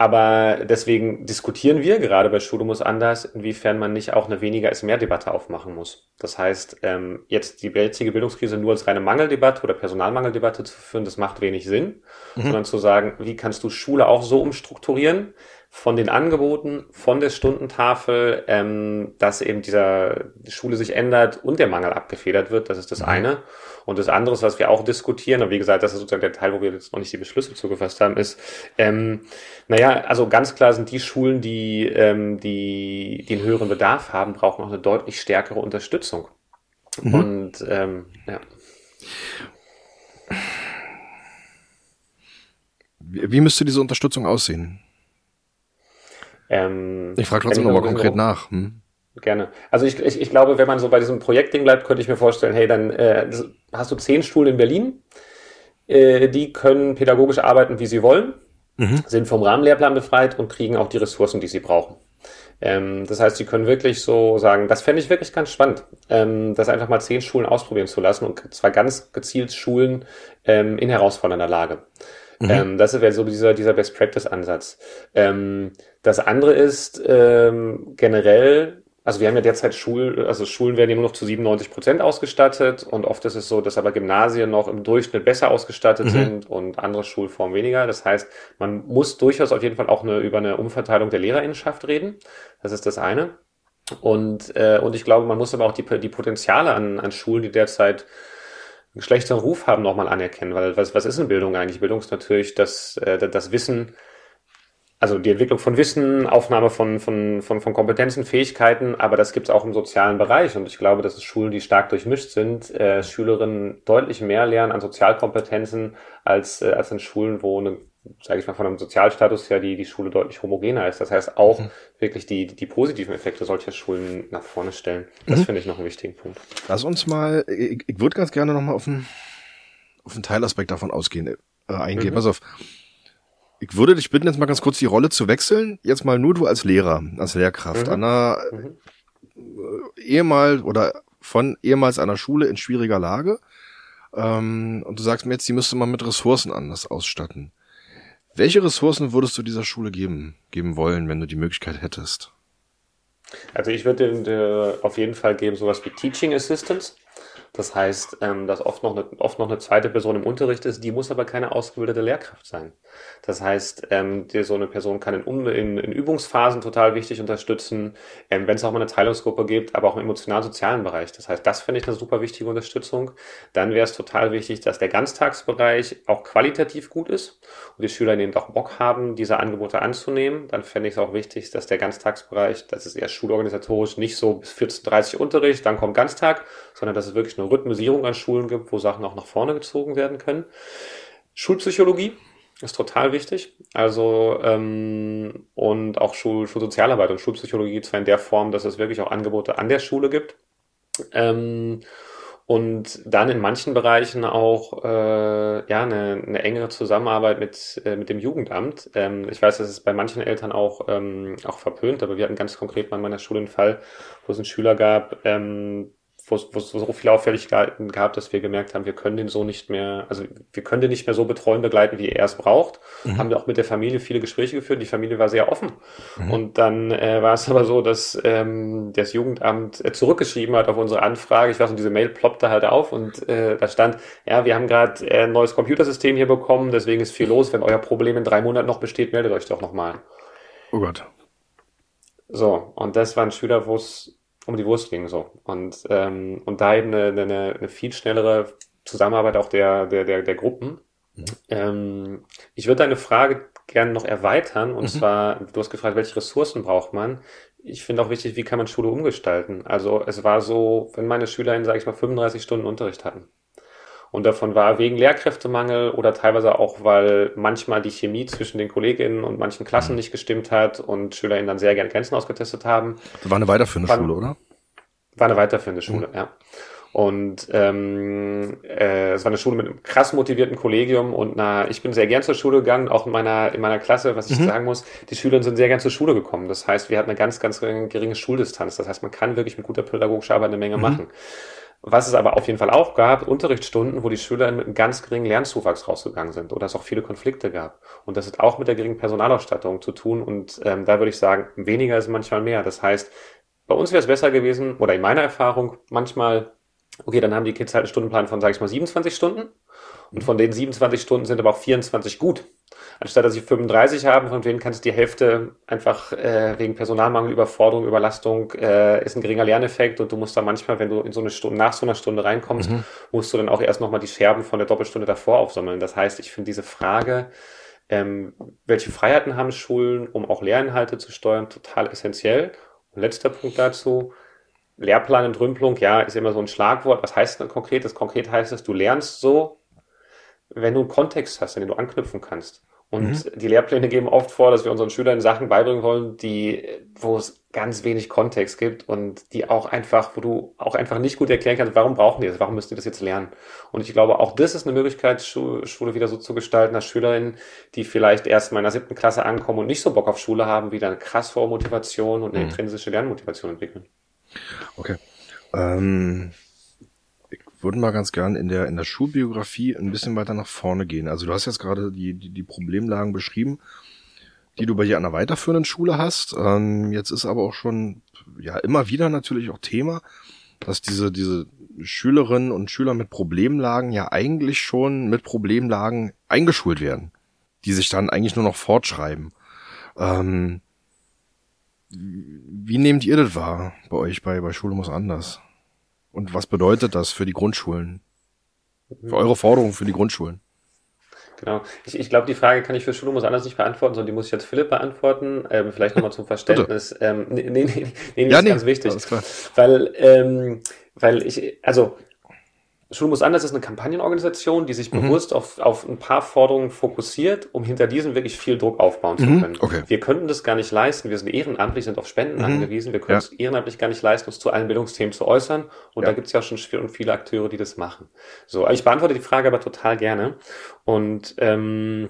aber deswegen diskutieren wir gerade bei Schule muss anders, inwiefern man nicht auch eine weniger ist mehr Debatte aufmachen muss. Das heißt, ähm, jetzt die jetzige Bildungskrise nur als reine Mangeldebatte oder Personalmangeldebatte zu führen, das macht wenig Sinn, mhm. sondern zu sagen, wie kannst du Schule auch so umstrukturieren, von den Angeboten, von der Stundentafel, ähm, dass eben dieser die Schule sich ändert und der Mangel abgefedert wird. Das ist das mhm. eine. Und das andere, was wir auch diskutieren, und wie gesagt, das ist sozusagen der Teil, wo wir jetzt noch nicht die Beschlüsse zugefasst haben, ist, ähm, naja, also ganz klar sind die Schulen, die, ähm, die, die einen höheren Bedarf haben, brauchen auch eine deutlich stärkere Unterstützung. Mhm. Und ähm, ja. Wie müsste diese Unterstützung aussehen? Ähm, ich frage trotzdem nochmal konkret nach. Hm? Gerne. Also ich, ich, ich glaube, wenn man so bei diesem Projektding bleibt, könnte ich mir vorstellen, hey, dann äh, hast du zehn Schulen in Berlin, äh, die können pädagogisch arbeiten, wie sie wollen, mhm. sind vom Rahmenlehrplan befreit und kriegen auch die Ressourcen, die sie brauchen. Ähm, das heißt, sie können wirklich so sagen, das fände ich wirklich ganz spannend, ähm, das einfach mal zehn Schulen ausprobieren zu lassen und zwar ganz gezielt Schulen ähm, in herausfordernder Lage. Mhm. Ähm, das wäre so dieser, dieser Best Practice Ansatz. Ähm, das andere ist ähm, generell, also wir haben ja derzeit Schulen, also Schulen werden ja nur noch zu 97 Prozent ausgestattet und oft ist es so, dass aber Gymnasien noch im Durchschnitt besser ausgestattet mhm. sind und andere Schulformen weniger. Das heißt, man muss durchaus auf jeden Fall auch eine, über eine Umverteilung der Lehrerinnenschaft reden. Das ist das eine. Und, äh, und ich glaube, man muss aber auch die, die Potenziale an, an Schulen, die derzeit einen schlechteren Ruf haben, nochmal anerkennen. Weil was, was ist eine Bildung eigentlich? Bildung ist natürlich das, äh, das Wissen, also die Entwicklung von Wissen, Aufnahme von, von, von, von Kompetenzen, Fähigkeiten, aber das gibt es auch im sozialen Bereich. Und ich glaube, dass es Schulen, die stark durchmischt sind, äh, Schülerinnen deutlich mehr lernen an Sozialkompetenzen als, äh, als in Schulen, wo eine sage ich mal, von einem Sozialstatus her die, die Schule deutlich homogener ist. Das heißt auch mhm. wirklich die, die positiven Effekte solcher Schulen nach vorne stellen. Das mhm. finde ich noch einen wichtigen Punkt. Lass uns mal, ich, ich würde ganz gerne nochmal auf einen, auf einen Teilaspekt davon ausgehen, äh, eingehen. Mhm. Pass auf. Ich würde dich bitten, jetzt mal ganz kurz die Rolle zu wechseln. Jetzt mal nur du als Lehrer, als Lehrkraft. Mhm. An einer mhm. äh, ehemal oder von ehemals einer Schule in schwieriger Lage. Ähm, und du sagst mir jetzt, die müsste man mit Ressourcen anders ausstatten. Welche Ressourcen würdest du dieser Schule geben, geben wollen, wenn du die Möglichkeit hättest? Also ich würde auf jeden Fall geben sowas wie Teaching Assistance. Das heißt, ähm, dass oft noch, eine, oft noch eine zweite Person im Unterricht ist, die muss aber keine ausgebildete Lehrkraft sein. Das heißt, ähm, so eine Person kann in, in, in Übungsphasen total wichtig unterstützen, ähm, wenn es auch mal eine Teilungsgruppe gibt, aber auch im emotional-sozialen Bereich. Das heißt, das finde ich eine super wichtige Unterstützung. Dann wäre es total wichtig, dass der Ganztagsbereich auch qualitativ gut ist und die Schüler eben auch Bock haben, diese Angebote anzunehmen. Dann fände ich es auch wichtig, dass der Ganztagsbereich, das ist eher schulorganisatorisch, nicht so bis 14.30 Unterricht, dann kommt Ganztag, sondern dass es wirklich eine Rhythmisierung an Schulen gibt, wo Sachen auch nach vorne gezogen werden können. Schulpsychologie ist total wichtig. Also ähm, und auch Schul Schulsozialarbeit und Schulpsychologie zwar in der Form, dass es wirklich auch Angebote an der Schule gibt. Ähm, und dann in manchen Bereichen auch äh, ja eine, eine engere Zusammenarbeit mit äh, mit dem Jugendamt. Ähm, ich weiß, das ist bei manchen Eltern auch ähm, auch verpönt, aber wir hatten ganz konkret mal in meiner Schule einen Fall, wo es einen Schüler gab, ähm, wo es so viele Auffälligkeiten gab, dass wir gemerkt haben, wir können den so nicht mehr, also wir können den nicht mehr so betreuen, begleiten, wie er es braucht. Mhm. Haben wir auch mit der Familie viele Gespräche geführt. Die Familie war sehr offen. Mhm. Und dann äh, war es aber so, dass ähm, das Jugendamt äh, zurückgeschrieben hat auf unsere Anfrage. Ich weiß nicht, diese Mail ploppte halt auf und äh, da stand, ja, wir haben gerade äh, ein neues Computersystem hier bekommen, deswegen ist viel los. Wenn euer Problem in drei Monaten noch besteht, meldet euch doch nochmal. Oh Gott. So, und das war ein Schüler, wo es um die Wurst ging so. Und, ähm, und da eben eine, eine, eine viel schnellere Zusammenarbeit auch der, der, der, der Gruppen. Mhm. Ähm, ich würde deine Frage gerne noch erweitern. Und mhm. zwar, du hast gefragt, welche Ressourcen braucht man? Ich finde auch wichtig, wie kann man Schule umgestalten? Also es war so, wenn meine SchülerInnen, sage ich mal, 35 Stunden Unterricht hatten, und davon war wegen Lehrkräftemangel oder teilweise auch, weil manchmal die Chemie zwischen den KollegInnen und manchen Klassen nicht gestimmt hat und SchülerInnen dann sehr gerne Grenzen ausgetestet haben. Das war eine weiterführende Schule, oder? War eine weiterführende Schule, mhm. ja. Und ähm, äh, es war eine Schule mit einem krass motivierten Kollegium und einer, ich bin sehr gern zur Schule gegangen, auch in meiner, in meiner Klasse, was ich mhm. sagen muss, die Schülerinnen sind sehr gern zur Schule gekommen. Das heißt, wir hatten eine ganz, ganz geringe Schuldistanz. Das heißt, man kann wirklich mit guter pädagogischer Arbeit eine Menge mhm. machen. Was es aber auf jeden Fall auch gab, Unterrichtsstunden, wo die Schüler mit einem ganz geringen Lernzuwachs rausgegangen sind oder es auch viele Konflikte gab. Und das hat auch mit der geringen Personalausstattung zu tun. Und ähm, da würde ich sagen, weniger ist manchmal mehr. Das heißt, bei uns wäre es besser gewesen, oder in meiner Erfahrung, manchmal okay, dann haben die Kids halt einen Stundenplan von, sage ich mal, 27 Stunden. Und von den 27 Stunden sind aber auch 24 gut. Anstatt dass sie 35 haben, von denen kannst du die Hälfte einfach äh, wegen Personalmangel, Überforderung, Überlastung, äh, ist ein geringer Lerneffekt und du musst da manchmal, wenn du in so eine Stunde, nach so einer Stunde reinkommst, mhm. musst du dann auch erst nochmal die Scherben von der Doppelstunde davor aufsammeln. Das heißt, ich finde diese Frage, ähm, welche Freiheiten haben Schulen, um auch Lerninhalte zu steuern, total essentiell. Und letzter Punkt dazu, Lehrplanentrümpelung, ja, ist immer so ein Schlagwort. Was heißt das konkret? Das konkret heißt es, du lernst so, wenn du einen Kontext hast, an den du anknüpfen kannst. Und mhm. die Lehrpläne geben oft vor, dass wir unseren Schülern Sachen beibringen wollen, die, wo es ganz wenig Kontext gibt und die auch einfach, wo du auch einfach nicht gut erklären kannst, warum brauchen die das, warum müssen die das jetzt lernen? Und ich glaube, auch das ist eine Möglichkeit, Schule wieder so zu gestalten, dass Schülerinnen, die vielleicht erst mal in der siebten Klasse ankommen und nicht so Bock auf Schule haben, wieder eine krass hohe Motivation und eine mhm. intrinsische Lernmotivation entwickeln. Okay. Ähm, würde mal ganz gern in der, in der Schulbiografie ein bisschen weiter nach vorne gehen. Also du hast jetzt gerade die, die, die Problemlagen beschrieben, die du bei dir an einer weiterführenden Schule hast. Ähm, jetzt ist aber auch schon, ja, immer wieder natürlich auch Thema, dass diese, diese Schülerinnen und Schüler mit Problemlagen ja eigentlich schon mit Problemlagen eingeschult werden, die sich dann eigentlich nur noch fortschreiben. Ähm, wie nehmt ihr das wahr bei euch bei, bei Schule muss anders? Und was bedeutet das für die Grundschulen? Für eure Forderungen für die Grundschulen? Genau. Ich, ich glaube, die Frage kann ich für Schule muss anders nicht beantworten, sondern die muss ich jetzt Philipp beantworten. Ähm, vielleicht nochmal zum Verständnis. ähm, nee, nee, nee, nee, ja, ist nee, ganz wichtig. Weil, ähm, weil ich, also Schule muss anders ist eine Kampagnenorganisation, die sich mhm. bewusst auf, auf ein paar Forderungen fokussiert, um hinter diesen wirklich viel Druck aufbauen zu mhm. können. Okay. Wir könnten das gar nicht leisten. Wir sind ehrenamtlich, sind auf Spenden mhm. angewiesen. Wir können ja. es ehrenamtlich gar nicht leisten, uns zu allen Bildungsthemen zu äußern. Und ja. da gibt es ja schon viele Akteure, die das machen. So, ich beantworte die Frage aber total gerne. Und ähm,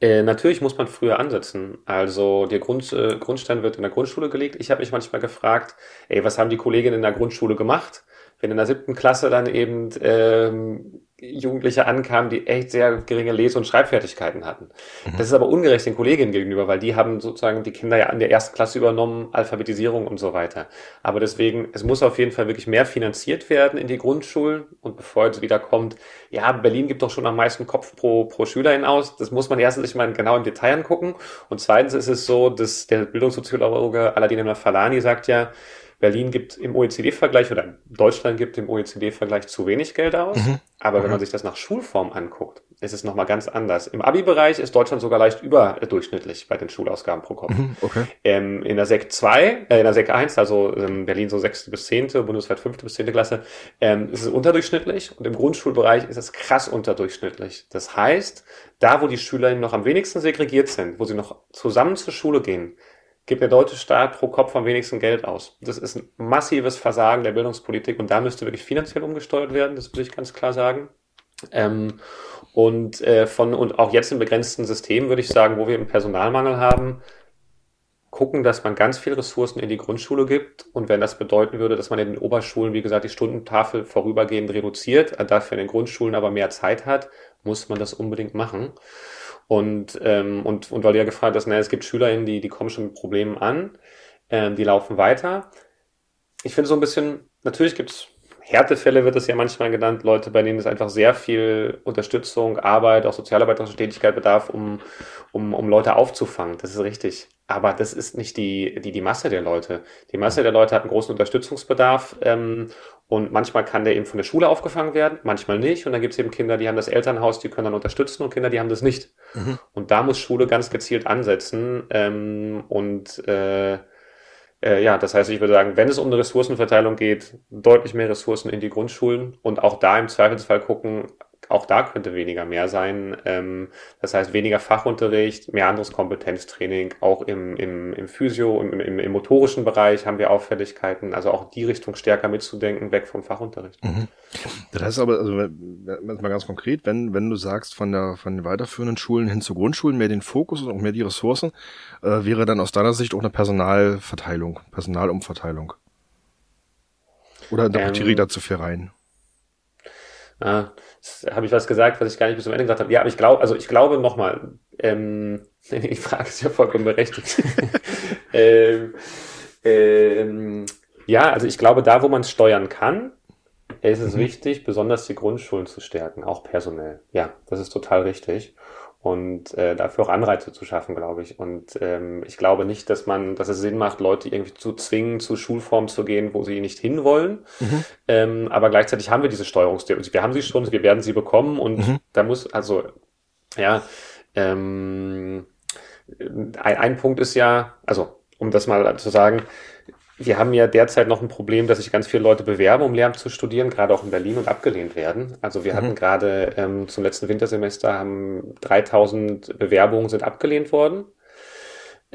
äh, natürlich muss man früher ansetzen. Also der Grund, äh, Grundstein wird in der Grundschule gelegt. Ich habe mich manchmal gefragt, ey, was haben die Kolleginnen in der Grundschule gemacht? Wenn in der siebten Klasse dann eben ähm, Jugendliche ankamen, die echt sehr geringe Lese- und Schreibfertigkeiten hatten. Mhm. Das ist aber ungerecht den Kolleginnen gegenüber, weil die haben sozusagen die Kinder ja an der ersten Klasse übernommen, Alphabetisierung und so weiter. Aber deswegen, es muss auf jeden Fall wirklich mehr finanziert werden in die Grundschulen. Und bevor jetzt wieder kommt, ja, Berlin gibt doch schon am meisten Kopf pro, pro Schülerin aus. Das muss man erstens sich mal genau im Detail angucken. Und zweitens ist es so, dass der Bildungssoziologe Aladin Falani sagt ja, Berlin gibt im OECD-Vergleich oder Deutschland gibt im OECD-Vergleich zu wenig Geld aus. Mhm. Aber mhm. wenn man sich das nach Schulform anguckt, ist es nochmal ganz anders. Im Abi-Bereich ist Deutschland sogar leicht überdurchschnittlich bei den Schulausgaben pro Kopf. Mhm. Okay. Ähm, in der Sek 2, äh, in der Sek 1, also ähm, Berlin so sechste bis zehnte, bundesweit fünfte bis zehnte Klasse, ähm, ist es unterdurchschnittlich und im Grundschulbereich ist es krass unterdurchschnittlich. Das heißt, da wo die Schülerinnen noch am wenigsten segregiert sind, wo sie noch zusammen zur Schule gehen, gibt der deutsche Staat pro Kopf am wenigsten Geld aus. Das ist ein massives Versagen der Bildungspolitik und da müsste wirklich finanziell umgesteuert werden, das will ich ganz klar sagen. Ähm, und äh, von und auch jetzt im begrenzten System würde ich sagen, wo wir einen Personalmangel haben, gucken, dass man ganz viel Ressourcen in die Grundschule gibt und wenn das bedeuten würde, dass man in den Oberschulen, wie gesagt, die Stundentafel vorübergehend reduziert, dafür in den Grundschulen aber mehr Zeit hat, muss man das unbedingt machen. Und, ähm, und, und weil du ja gefragt hast, naja, es gibt SchülerInnen, die, die kommen schon mit Problemen an, ähm, die laufen weiter. Ich finde so ein bisschen, natürlich gibt's Härtefälle wird es ja manchmal genannt, Leute, bei denen es einfach sehr viel Unterstützung, Arbeit, auch sozialarbeiterische Tätigkeit bedarf, um, um, um Leute aufzufangen. Das ist richtig. Aber das ist nicht die, die, die Masse der Leute. Die Masse der Leute hat einen großen Unterstützungsbedarf ähm, und manchmal kann der eben von der Schule aufgefangen werden, manchmal nicht. Und dann gibt es eben Kinder, die haben das Elternhaus, die können dann unterstützen und Kinder, die haben das nicht. Mhm. Und da muss Schule ganz gezielt ansetzen ähm, und äh, äh, ja, das heißt, ich würde sagen, wenn es um eine Ressourcenverteilung geht, deutlich mehr Ressourcen in die Grundschulen und auch da im Zweifelsfall gucken, auch da könnte weniger mehr sein. Ähm, das heißt, weniger Fachunterricht, mehr anderes Kompetenztraining, auch im, im, im Physio, im, im, im motorischen Bereich haben wir Auffälligkeiten, also auch die Richtung stärker mitzudenken, weg vom Fachunterricht. Mhm. Das heißt aber, also mal ganz konkret, wenn, wenn du sagst, von der von den weiterführenden Schulen hin zu Grundschulen mehr den Fokus und auch mehr die Ressourcen, äh, wäre dann aus deiner Sicht auch eine Personalverteilung, Personalumverteilung. Oder interpretiere ähm, ich da zu viel rein? Ah, habe ich was gesagt, was ich gar nicht bis zum Ende gesagt habe. Ja, aber ich glaube, also ich glaube nochmal, ähm, die Frage ist ja vollkommen berechtigt. ähm, ähm, ja, also ich glaube, da, wo man es steuern kann, ist es mhm. wichtig, besonders die Grundschulen zu stärken, auch personell. Ja, das ist total richtig und äh, dafür auch Anreize zu schaffen, glaube ich. Und ähm, ich glaube nicht, dass man, dass es Sinn macht, Leute irgendwie zu zwingen, zu Schulformen zu gehen, wo sie nicht hinwollen. Mhm. Ähm, aber gleichzeitig haben wir diese Steuerungstheorie. Wir haben sie schon, wir werden sie bekommen und mhm. da muss, also, ja, ähm, ein, ein Punkt ist ja, also, um das mal zu sagen, wir haben ja derzeit noch ein Problem, dass sich ganz viele Leute bewerben, um Lehramt zu studieren, gerade auch in Berlin und abgelehnt werden. Also wir mhm. hatten gerade ähm, zum letzten Wintersemester haben 3000 Bewerbungen sind abgelehnt worden.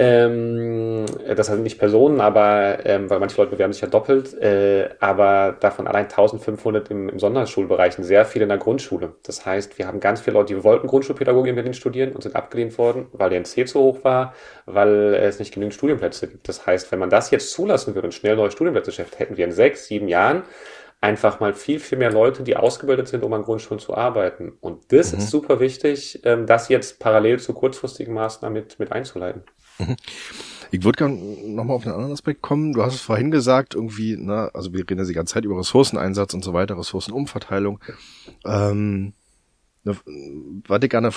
Ähm, das sind nicht Personen, aber ähm, weil manche Leute bewerben sich ja doppelt, äh, aber davon allein 1500 im, im Sonderschulbereich und sehr viele in der Grundschule. Das heißt, wir haben ganz viele Leute, die wollten Grundschulpädagogik in Berlin studieren und sind abgelehnt worden, weil der NC zu hoch war, weil es nicht genügend Studienplätze gibt. Das heißt, wenn man das jetzt zulassen würde und schnell neue Studienplätze schafft, hätten wir in sechs, sieben Jahren einfach mal viel, viel mehr Leute, die ausgebildet sind, um an Grundschulen zu arbeiten. Und das mhm. ist super wichtig, ähm, das jetzt parallel zu kurzfristigen Maßnahmen mit, mit einzuleiten. Mhm. Ich würde gerne nochmal auf einen anderen Aspekt kommen. Du hast es vorhin gesagt, irgendwie, ne, also wir reden ja die ganze Zeit über Ressourceneinsatz und so weiter, Ressourcenumverteilung. Ähm, ne, was ich gerne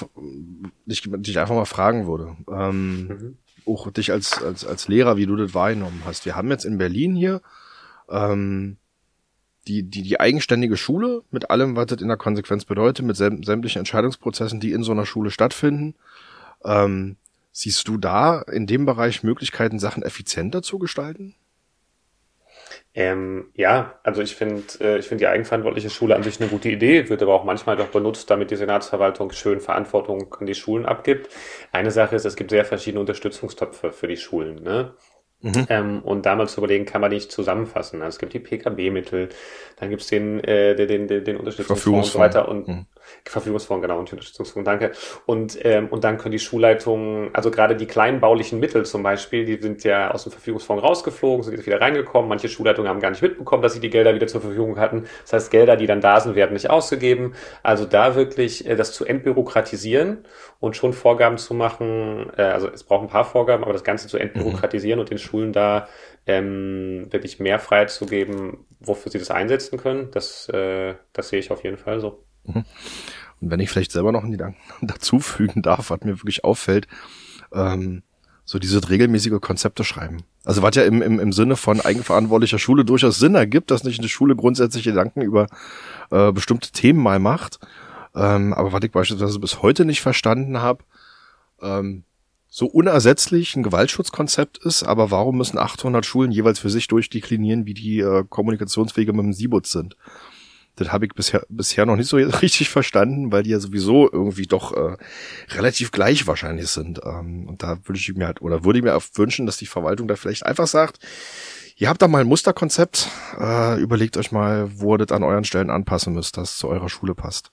dich, dich einfach mal fragen würde. Ähm, mhm. Auch dich als, als, als Lehrer, wie du das wahrgenommen hast. Wir haben jetzt in Berlin hier ähm, die, die, die eigenständige Schule mit allem, was das in der Konsequenz bedeutet, mit sämtlichen Entscheidungsprozessen, die in so einer Schule stattfinden. Ähm, Siehst du da in dem Bereich Möglichkeiten, Sachen effizienter zu gestalten? Ähm, ja, also ich finde, äh, ich finde die eigenverantwortliche Schule an sich eine gute Idee, wird aber auch manchmal doch benutzt, damit die Senatsverwaltung schön Verantwortung an die Schulen abgibt. Eine Sache ist, es gibt sehr verschiedene Unterstützungstöpfe für die Schulen. Ne? Mhm. Ähm, und damals zu überlegen, kann man die nicht zusammenfassen. Also es gibt die PKB-Mittel, dann gibt es den, äh, den, den, den Unterstützungsfonds und so weiter und mhm. Verfügungsfonds, genau, und die Unterstützungsfonds, danke. Und, ähm, und dann können die Schulleitungen, also gerade die kleinen baulichen Mittel zum Beispiel, die sind ja aus dem Verfügungsfonds rausgeflogen, sind jetzt wieder reingekommen. Manche Schulleitungen haben gar nicht mitbekommen, dass sie die Gelder wieder zur Verfügung hatten. Das heißt, Gelder, die dann da sind, werden nicht ausgegeben. Also da wirklich äh, das zu entbürokratisieren und schon Vorgaben zu machen, äh, also es braucht ein paar Vorgaben, aber das Ganze zu entbürokratisieren mhm. und den Schulen da ähm, wirklich mehr Freiheit zu geben, wofür sie das einsetzen können, das, äh, das sehe ich auf jeden Fall so. Und wenn ich vielleicht selber noch einen Gedanken dazufügen darf, was mir wirklich auffällt, ähm, so diese regelmäßige Konzepte schreiben. Also was ja im, im, im Sinne von eigenverantwortlicher Schule durchaus Sinn ergibt, dass nicht eine Schule grundsätzlich Gedanken über äh, bestimmte Themen mal macht. Ähm, aber was ich beispielsweise bis heute nicht verstanden habe, ähm, so unersetzlich ein Gewaltschutzkonzept ist, aber warum müssen 800 Schulen jeweils für sich durchdeklinieren, wie die äh, Kommunikationswege mit dem Sibut sind? Das habe ich bisher, bisher noch nicht so richtig verstanden, weil die ja sowieso irgendwie doch äh, relativ gleich wahrscheinlich sind. Ähm, und da würde ich mir halt, oder würde ich mir auch wünschen, dass die Verwaltung da vielleicht einfach sagt, ihr habt da mal ein Musterkonzept, äh, überlegt euch mal, wo ihr das an euren Stellen anpassen müsst, dass es zu eurer Schule passt.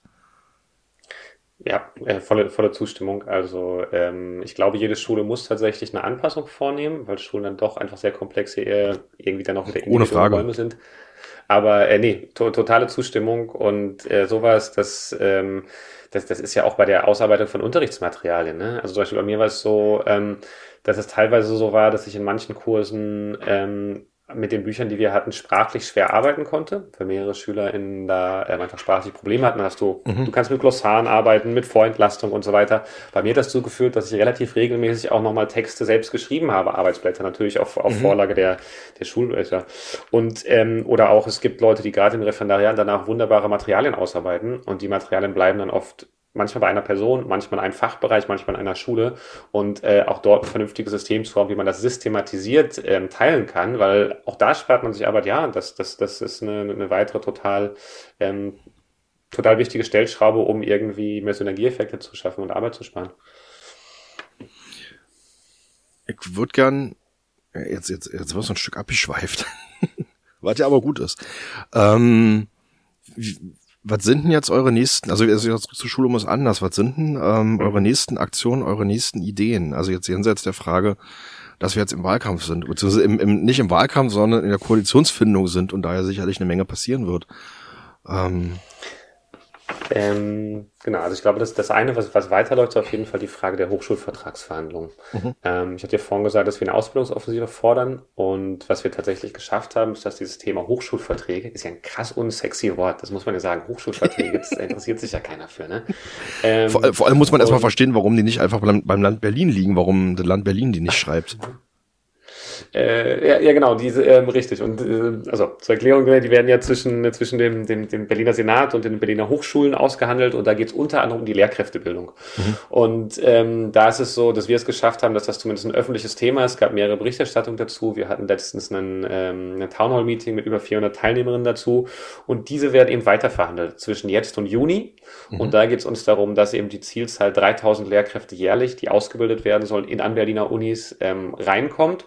Ja, äh, volle, volle Zustimmung. Also ähm, ich glaube, jede Schule muss tatsächlich eine Anpassung vornehmen, weil Schulen dann doch einfach sehr komplexe eher irgendwie dann auch wieder Ohne Frage. Räume sind. Aber äh, nee, to totale Zustimmung und äh, sowas, das, ähm, das, das ist ja auch bei der Ausarbeitung von Unterrichtsmaterialien. Ne? Also zum Beispiel bei mir war es so, ähm, dass es teilweise so war, dass ich in manchen Kursen ähm, mit den Büchern, die wir hatten, sprachlich schwer arbeiten konnte, weil mehrere SchülerInnen da ähm, einfach sprachlich Probleme hatten. Hast du, mhm. du kannst mit Glossaren arbeiten, mit Vorentlastung und so weiter. Bei mir hat das dazu geführt, dass ich relativ regelmäßig auch nochmal Texte selbst geschrieben habe, Arbeitsblätter natürlich auf, auf mhm. Vorlage der, der Schulblätter. Und, ähm, oder auch, es gibt Leute, die gerade im Referendariat danach wunderbare Materialien ausarbeiten und die Materialien bleiben dann oft manchmal bei einer Person, manchmal in einem Fachbereich, manchmal in einer Schule und äh, auch dort ein vernünftiges System zu haben, wie man das systematisiert ähm, teilen kann, weil auch da spart man sich aber, ja, das, das, das ist eine, eine weitere total ähm, total wichtige Stellschraube, um irgendwie mehr Synergieeffekte zu schaffen und Arbeit zu sparen. Ich würde gern, jetzt, jetzt, jetzt wird so ein Stück abgeschweift, was ja aber gut ist. Ähm, was sind denn jetzt eure nächsten, also jetzt zur Schule muss anders, was sind denn ähm, mhm. eure nächsten Aktionen, eure nächsten Ideen? Also jetzt jenseits der Frage, dass wir jetzt im Wahlkampf sind, beziehungsweise im, im, nicht im Wahlkampf, sondern in der Koalitionsfindung sind und daher sicherlich eine Menge passieren wird. Ähm, ähm, genau, also ich glaube, das, das eine, was, was weiterläuft, ist auf jeden Fall die Frage der Hochschulvertragsverhandlungen. Mhm. Ähm, ich hatte ja vorhin gesagt, dass wir eine Ausbildungsoffensive fordern und was wir tatsächlich geschafft haben, ist, dass dieses Thema Hochschulverträge, ist ja ein krass unsexy Wort, das muss man ja sagen, Hochschulverträge, das interessiert sich ja keiner für. Ne? Ähm, vor, vor, allem muss man erstmal verstehen, warum die nicht einfach beim, beim Land Berlin liegen, warum das Land Berlin die nicht schreibt. Äh, ja, ja, genau, diese, ähm, richtig. Und äh, also zur Erklärung, die werden ja zwischen, zwischen dem, dem, dem Berliner Senat und den Berliner Hochschulen ausgehandelt und da geht es unter anderem um die Lehrkräftebildung. Mhm. Und ähm, da ist es so, dass wir es geschafft haben, dass das zumindest ein öffentliches Thema ist. Es gab mehrere Berichterstattungen dazu. Wir hatten letztens einen, ähm, ein Townhall-Meeting mit über 400 Teilnehmerinnen dazu und diese werden eben weiterverhandelt zwischen jetzt und Juni. Mhm. Und da geht es uns darum, dass eben die Zielzahl 3000 Lehrkräfte jährlich, die ausgebildet werden sollen, in an Berliner Unis ähm, reinkommt.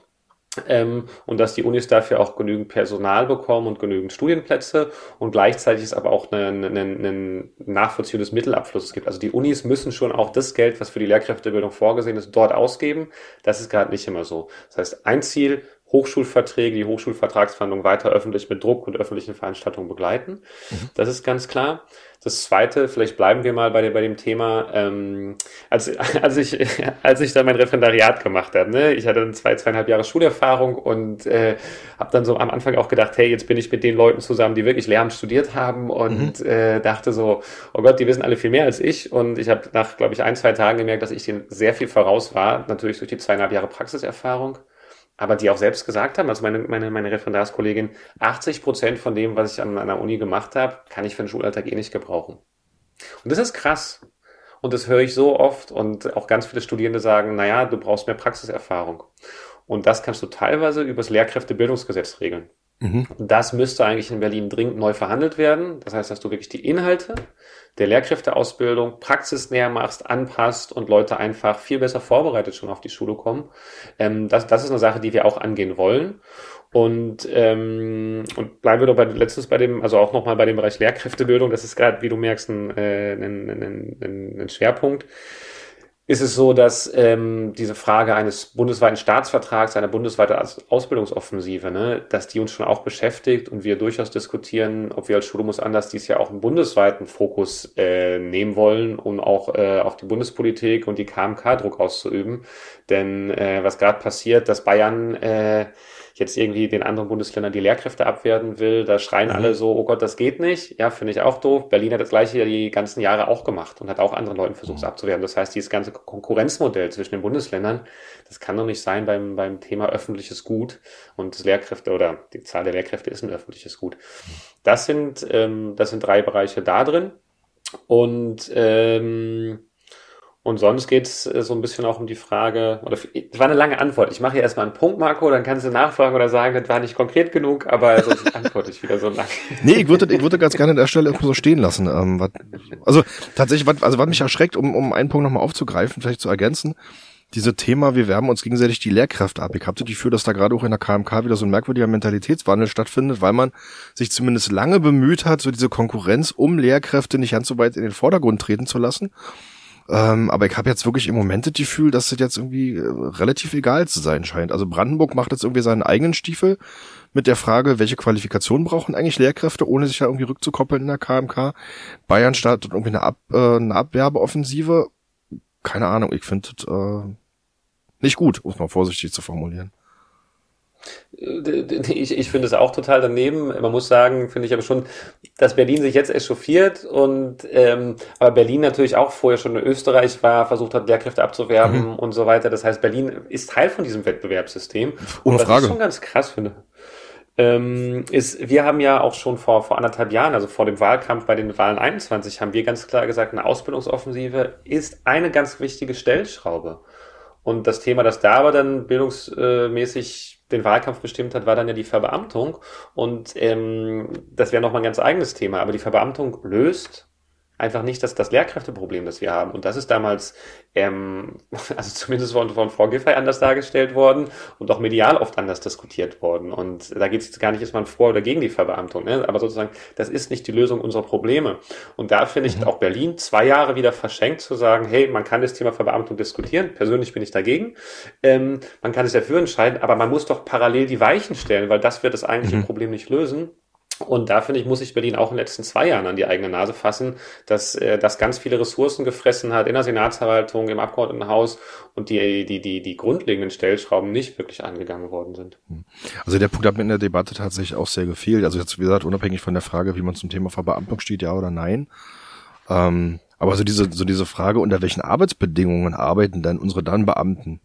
Ähm, und dass die Unis dafür auch genügend Personal bekommen und genügend Studienplätze und gleichzeitig es aber auch einen, einen, einen Nachvollziehung des Mittelabflusses gibt. Also die Unis müssen schon auch das Geld, was für die Lehrkräftebildung vorgesehen ist, dort ausgeben. Das ist gerade nicht immer so. Das heißt, ein Ziel, Hochschulverträge, die Hochschulvertragsverhandlungen weiter öffentlich mit Druck und öffentlichen Veranstaltungen begleiten. Mhm. Das ist ganz klar. Das Zweite, vielleicht bleiben wir mal bei, bei dem Thema, ähm, als, als, ich, als ich da mein Referendariat gemacht habe. Ne? Ich hatte dann zwei, zweieinhalb Jahre Schulerfahrung und äh, habe dann so am Anfang auch gedacht, hey, jetzt bin ich mit den Leuten zusammen, die wirklich Lehramt studiert haben und mhm. äh, dachte so, oh Gott, die wissen alle viel mehr als ich. Und ich habe nach, glaube ich, ein, zwei Tagen gemerkt, dass ich denen sehr viel voraus war, natürlich durch die zweieinhalb Jahre Praxiserfahrung aber die auch selbst gesagt haben, also meine, meine, meine Referendarskollegin, 80 Prozent von dem, was ich an einer Uni gemacht habe, kann ich für den Schulalltag eh nicht gebrauchen. Und das ist krass. Und das höre ich so oft und auch ganz viele Studierende sagen, naja, du brauchst mehr Praxiserfahrung. Und das kannst du teilweise übers Lehrkräftebildungsgesetz regeln. Mhm. Das müsste eigentlich in Berlin dringend neu verhandelt werden. Das heißt, dass du wirklich die Inhalte der Lehrkräfteausbildung praxisnäher machst, anpasst und Leute einfach viel besser vorbereitet schon auf die Schule kommen. Ähm, das, das ist eine Sache, die wir auch angehen wollen. Und, ähm, und bleiben wir doch bei letztens bei dem, also auch nochmal bei dem Bereich Lehrkräftebildung, das ist gerade, wie du merkst, ein, äh, ein, ein, ein, ein Schwerpunkt ist es so, dass ähm, diese Frage eines bundesweiten Staatsvertrags, einer bundesweiten Ausbildungsoffensive, ne, dass die uns schon auch beschäftigt und wir durchaus diskutieren, ob wir als Schule muss anders dies ja auch einen bundesweiten Fokus äh, nehmen wollen, um auch äh, auf die Bundespolitik und die KMK Druck auszuüben. Denn äh, was gerade passiert, dass Bayern äh, jetzt irgendwie den anderen Bundesländern die Lehrkräfte abwerten will. Da schreien mhm. alle so, oh Gott, das geht nicht. Ja, finde ich auch doof. Berlin hat das gleiche die ganzen Jahre auch gemacht und hat auch anderen Leuten versucht, es mhm. abzuwerten. Das heißt, dieses ganze Konkurrenzmodell zwischen den Bundesländern, das kann doch nicht sein beim, beim Thema öffentliches Gut und das Lehrkräfte oder die Zahl der Lehrkräfte ist ein öffentliches Gut. Das sind, ähm, das sind drei Bereiche da drin. Und ähm, und sonst geht es äh, so ein bisschen auch um die Frage, oder das war eine lange Antwort. Ich mache hier erstmal einen Punkt, Marco, dann kannst du nachfragen oder sagen, das war nicht konkret genug, aber sonst antworte ich wieder so lang. Nee, ich würde, ich würde ganz gerne an der Stelle so stehen lassen. Ähm, was, also tatsächlich, was, also was mich erschreckt, um, um einen Punkt nochmal aufzugreifen, vielleicht zu ergänzen, diese Thema, wir werben uns gegenseitig die Lehrkräfte ab. Ich habe das Gefühl, dass da gerade auch in der KMK wieder so ein merkwürdiger Mentalitätswandel stattfindet, weil man sich zumindest lange bemüht hat, so diese Konkurrenz um Lehrkräfte nicht ganz so weit in den Vordergrund treten zu lassen ähm, aber ich habe jetzt wirklich im Moment das Gefühl, dass das jetzt irgendwie äh, relativ egal zu sein scheint. Also Brandenburg macht jetzt irgendwie seinen eigenen Stiefel mit der Frage, welche Qualifikationen brauchen eigentlich Lehrkräfte, ohne sich ja irgendwie rückzukoppeln in der KMK. Bayern startet irgendwie eine, Ab äh, eine Abwerbeoffensive. Keine Ahnung, ich finde äh, nicht gut, um es mal vorsichtig zu formulieren. Ich, ich finde es auch total daneben. Man muss sagen, finde ich aber schon, dass Berlin sich jetzt echauffiert und ähm, aber Berlin natürlich auch vorher schon in Österreich war, versucht hat, Lehrkräfte abzuwerben mhm. und so weiter. Das heißt, Berlin ist Teil von diesem Wettbewerbssystem. Ohne was Frage. ich schon ganz krass finde. Ähm, ist, wir haben ja auch schon vor, vor anderthalb Jahren, also vor dem Wahlkampf bei den Wahlen 21, haben wir ganz klar gesagt, eine Ausbildungsoffensive ist eine ganz wichtige Stellschraube. Und das Thema, das da aber dann bildungsmäßig den Wahlkampf bestimmt hat, war dann ja die Verbeamtung. Und ähm, das wäre nochmal ein ganz eigenes Thema. Aber die Verbeamtung löst einfach nicht das, das Lehrkräfteproblem, das wir haben. Und das ist damals, ähm, also zumindest von, von Frau Giffey anders dargestellt worden und auch medial oft anders diskutiert worden. Und da geht es gar nicht erstmal vor oder gegen die Verbeamtung, ne? aber sozusagen, das ist nicht die Lösung unserer Probleme. Und da finde ich mhm. auch Berlin zwei Jahre wieder verschenkt zu sagen, hey, man kann das Thema Verbeamtung diskutieren. Persönlich bin ich dagegen. Ähm, man kann es dafür entscheiden, aber man muss doch parallel die Weichen stellen, weil das wird das eigentliche mhm. Problem nicht lösen. Und da finde ich, muss sich Berlin auch in den letzten zwei Jahren an die eigene Nase fassen, dass äh, das ganz viele Ressourcen gefressen hat in der Senatsverwaltung, im Abgeordnetenhaus und die, die, die, die grundlegenden Stellschrauben nicht wirklich angegangen worden sind. Hm. Also der Punkt hat mir in der Debatte tatsächlich auch sehr gefehlt. Also jetzt, wie gesagt, unabhängig von der Frage, wie man zum Thema Verbeamtung steht, ja oder nein. Ähm, aber so diese, so diese Frage, unter welchen Arbeitsbedingungen arbeiten dann unsere dann Beamten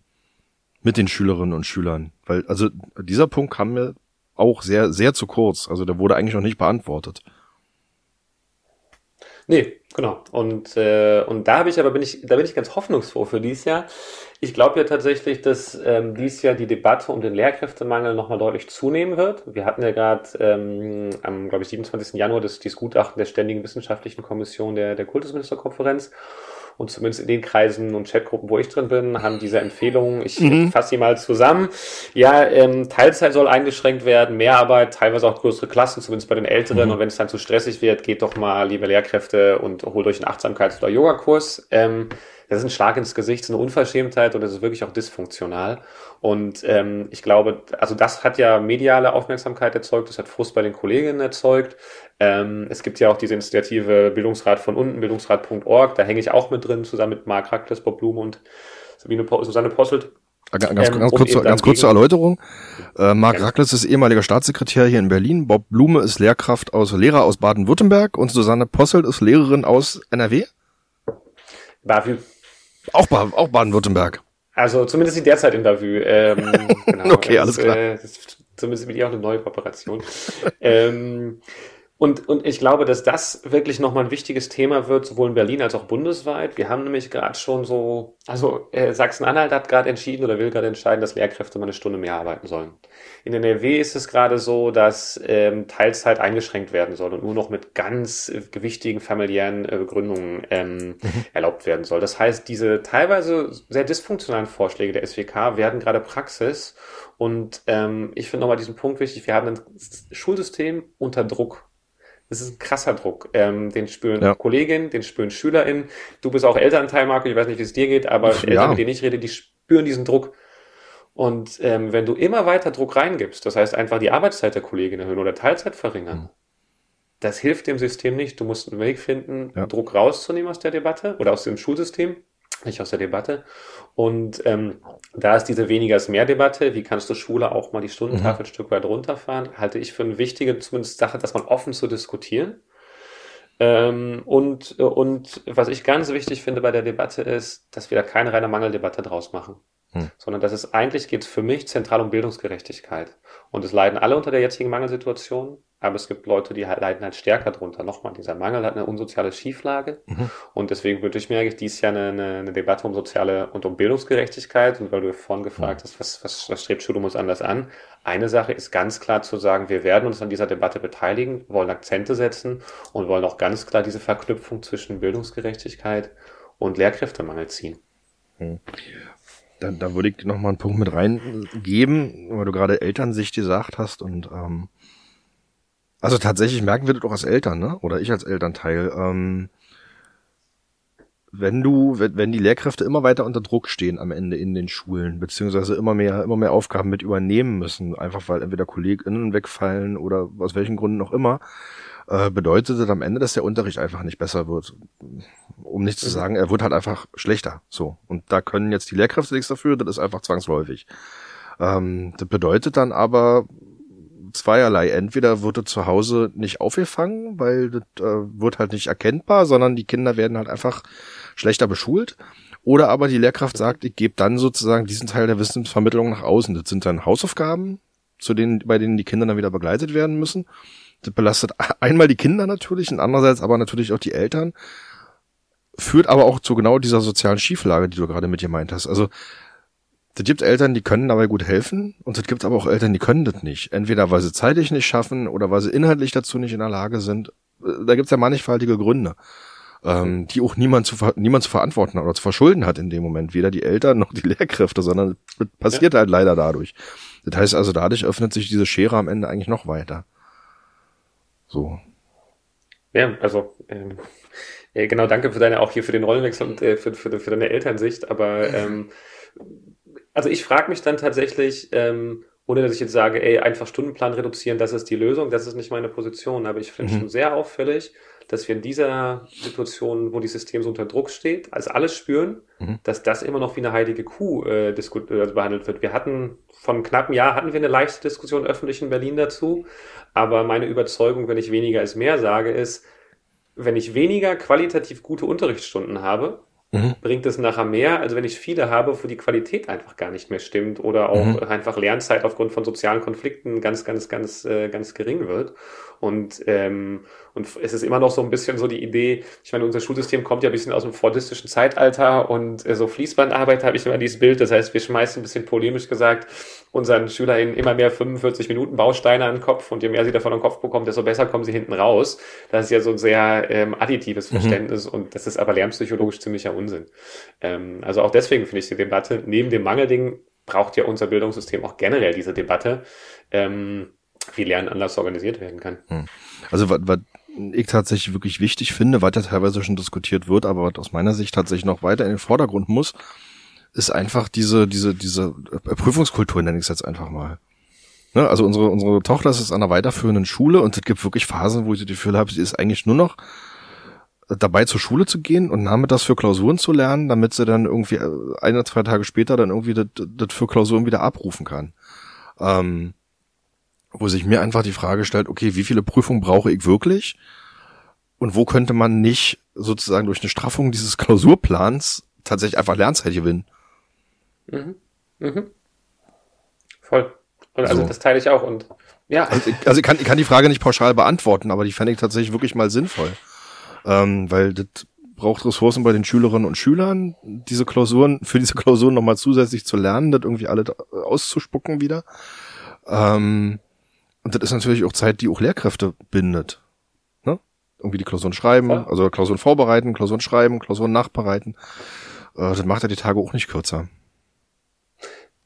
mit den Schülerinnen und Schülern? Weil, also dieser Punkt kam mir auch sehr, sehr zu kurz. Also der wurde eigentlich noch nicht beantwortet. Nee, genau. Und, äh, und da habe ich aber bin ich, da bin ich ganz hoffnungsfroh für dieses Jahr. Ich glaube ja tatsächlich, dass ähm, dieses Jahr die Debatte um den Lehrkräftemangel nochmal deutlich zunehmen wird. Wir hatten ja gerade ähm, am, glaube ich, 27. Januar das, dieses Gutachten der Ständigen Wissenschaftlichen Kommission der, der Kultusministerkonferenz. Und zumindest in den Kreisen und Chatgruppen, wo ich drin bin, haben diese Empfehlungen, ich mhm. fasse sie mal zusammen. Ja, ähm, Teilzeit soll eingeschränkt werden, Mehrarbeit, teilweise auch größere Klassen, zumindest bei den Älteren. Mhm. Und wenn es dann zu stressig wird, geht doch mal, liebe Lehrkräfte, und holt euch einen Achtsamkeits- oder Yogakurs. Ähm, das ist ein Schlag ins Gesicht, ist eine Unverschämtheit und das ist wirklich auch dysfunktional. Und ähm, ich glaube, also das hat ja mediale Aufmerksamkeit erzeugt, das hat Frust bei den Kolleginnen erzeugt. Ähm, es gibt ja auch diese Initiative Bildungsrat von unten, bildungsrat.org, da hänge ich auch mit drin, zusammen mit Marc Rackles, Bob Blume und Sabine po Susanne Posselt. Ah, ganz, ganz, ähm, kurz, ganz kurz zur Erläuterung. Äh, Marc ja. Rackles ist ehemaliger Staatssekretär hier in Berlin. Bob Blume ist Lehrkraft aus Lehrer aus Baden-Württemberg und Susanne Posselt ist Lehrerin aus NRW. BAVÜ. Auch, auch Baden-Württemberg. Also zumindest in der Zeit in Bavü. Ähm, genau. okay, alles klar. Äh, zumindest mit ihr auch eine neue Kooperation. ähm, und, und ich glaube, dass das wirklich nochmal ein wichtiges Thema wird, sowohl in Berlin als auch bundesweit. Wir haben nämlich gerade schon so, also äh, Sachsen-Anhalt hat gerade entschieden oder will gerade entscheiden, dass Lehrkräfte mal eine Stunde mehr arbeiten sollen. In der NRW ist es gerade so, dass ähm, Teilzeit eingeschränkt werden soll und nur noch mit ganz äh, gewichtigen familiären äh, Begründungen ähm, erlaubt werden soll. Das heißt, diese teilweise sehr dysfunktionalen Vorschläge der SWK werden gerade Praxis. Und ähm, ich finde nochmal diesen Punkt wichtig, wir haben ein Schulsystem unter Druck das ist ein krasser Druck. Ähm, den spüren ja. Kolleginnen, den spüren SchülerInnen. Du bist auch Elternteil, Marco, ich weiß nicht, wie es dir geht, aber ja. Eltern, mit denen ich rede, die spüren diesen Druck. Und ähm, wenn du immer weiter Druck reingibst, das heißt einfach die Arbeitszeit der Kollegin erhöhen oder Teilzeit verringern, mhm. das hilft dem System nicht. Du musst einen Weg finden, ja. Druck rauszunehmen aus der Debatte oder aus dem Schulsystem nicht aus der Debatte. Und ähm, da ist diese weniger ist mehr Debatte, wie kannst du Schule auch mal die Stundentafel mhm. ein Stück weit runterfahren, halte ich für eine wichtige zumindest Sache, dass man offen zu diskutieren. Ähm, und, und was ich ganz wichtig finde bei der Debatte ist, dass wir da keine reine Mangeldebatte draus machen. Hm. Sondern dass es eigentlich geht für mich zentral um Bildungsgerechtigkeit. Und es leiden alle unter der jetzigen Mangelsituation. Aber es gibt Leute, die halt leiden halt stärker drunter. Nochmal, dieser Mangel hat eine unsoziale Schieflage. Mhm. Und deswegen wünsche ich mir eigentlich dieses Jahr eine, eine, eine, Debatte um soziale und um Bildungsgerechtigkeit. Und weil du vorhin gefragt mhm. hast, was, was, was strebt Schulum uns anders an? Eine Sache ist ganz klar zu sagen, wir werden uns an dieser Debatte beteiligen, wollen Akzente setzen und wollen auch ganz klar diese Verknüpfung zwischen Bildungsgerechtigkeit und Lehrkräftemangel ziehen. Mhm. Da, da würde ich noch mal einen Punkt mit reingeben, weil du gerade Elternsicht gesagt hast und ähm, also tatsächlich merken wir das auch als Eltern, ne? Oder ich als Elternteil. Ähm, wenn du, wenn, die Lehrkräfte immer weiter unter Druck stehen am Ende in den Schulen, beziehungsweise immer mehr, immer mehr Aufgaben mit übernehmen müssen, einfach weil entweder KollegInnen wegfallen oder aus welchen Gründen auch immer, äh, bedeutet das am Ende, dass der Unterricht einfach nicht besser wird. Um nicht zu mhm. sagen, er wird halt einfach schlechter. So. Und da können jetzt die Lehrkräfte nichts dafür, das ist einfach zwangsläufig. Ähm, das bedeutet dann aber, zweierlei. Entweder wird er zu Hause nicht aufgefangen, weil das äh, wird halt nicht erkennbar, sondern die Kinder werden halt einfach schlechter beschult. Oder aber die Lehrkraft sagt, ich gebe dann sozusagen diesen Teil der Wissensvermittlung nach außen. Das sind dann Hausaufgaben, zu denen, bei denen die Kinder dann wieder begleitet werden müssen. Das belastet einmal die Kinder natürlich und andererseits aber natürlich auch die Eltern. Führt aber auch zu genau dieser sozialen Schieflage, die du gerade mit gemeint hast. Also das gibt Eltern, die können dabei gut helfen und es gibt aber auch Eltern, die können das nicht. Entweder weil sie zeitlich nicht schaffen oder weil sie inhaltlich dazu nicht in der Lage sind. Da gibt's ja mannigfaltige Gründe. ähm, die auch niemand zu, niemand zu verantworten oder zu verschulden hat in dem Moment. Weder die Eltern noch die Lehrkräfte, sondern passiert ja. halt leider dadurch. Das heißt also, dadurch öffnet sich diese Schere am Ende eigentlich noch weiter. So. Ja, also ähm, ja, genau, danke für deine auch hier für den Rollenwechsel und äh, für, für, für deine Elternsicht. Aber ähm, also ich frage mich dann tatsächlich, ähm, ohne dass ich jetzt sage, ey, einfach Stundenplan reduzieren, das ist die Lösung, das ist nicht meine Position. Aber ich finde mhm. schon sehr auffällig, dass wir in dieser Situation, wo die System so unter Druck steht, als alles spüren, mhm. dass das immer noch wie eine heilige Kuh äh, also behandelt wird. Wir hatten vor einem knappen Jahr hatten wir eine leichte Diskussion öffentlich in Berlin dazu, aber meine Überzeugung, wenn ich weniger ist mehr sage, ist, wenn ich weniger qualitativ gute Unterrichtsstunden habe, mhm. bringt es nachher mehr, als wenn ich viele habe, wo die Qualität einfach gar nicht mehr stimmt oder auch mhm. einfach Lernzeit aufgrund von sozialen Konflikten ganz, ganz, ganz, äh, ganz gering wird. Und, ähm, und es ist immer noch so ein bisschen so die Idee, ich meine, unser Schulsystem kommt ja ein bisschen aus dem fordistischen Zeitalter und äh, so Fließbandarbeit habe ich immer dieses Bild. Das heißt, wir schmeißen ein bisschen polemisch gesagt unseren SchülerInnen immer mehr 45 Minuten Bausteine an den Kopf und je mehr sie davon an den Kopf bekommen, desto besser kommen sie hinten raus. Das ist ja so ein sehr ähm, additives mhm. Verständnis mhm. und das ist aber lernpsychologisch ziemlicher Unsinn. Ähm, also auch deswegen finde ich die Debatte, neben dem Mangelding braucht ja unser Bildungssystem auch generell diese Debatte. Ähm, wie Lernen anders organisiert werden kann. Hm. Also was, was ich tatsächlich wirklich wichtig finde, was ja teilweise schon diskutiert wird, aber was aus meiner Sicht tatsächlich noch weiter in den Vordergrund muss, ist einfach diese, diese, diese Prüfungskultur, nenne ich es jetzt einfach mal. Ne? Also unsere, unsere Tochter ist an einer weiterführenden Schule und es gibt wirklich Phasen, wo ich das Gefühl habe, sie ist eigentlich nur noch dabei zur Schule zu gehen und nachmittags für Klausuren zu lernen, damit sie dann irgendwie ein oder zwei Tage später dann irgendwie das, das für Klausuren wieder abrufen kann. Ähm, wo sich mir einfach die Frage stellt, okay, wie viele Prüfungen brauche ich wirklich? Und wo könnte man nicht sozusagen durch eine Straffung dieses Klausurplans tatsächlich einfach Lernzeit gewinnen? Mhm. Mhm. Voll. Und also so. das teile ich auch und ja. Also, ich, also ich, kann, ich kann die Frage nicht pauschal beantworten, aber die fände ich tatsächlich wirklich mal sinnvoll. Ähm, weil das braucht Ressourcen bei den Schülerinnen und Schülern, diese Klausuren, für diese Klausuren nochmal zusätzlich zu lernen, das irgendwie alle auszuspucken wieder. Ähm, und das ist natürlich auch Zeit, die auch Lehrkräfte bindet. Ne? Irgendwie die Klausuren schreiben, ja. also Klausuren vorbereiten, Klausuren schreiben, Klausuren nachbereiten. Äh, das macht ja die Tage auch nicht kürzer.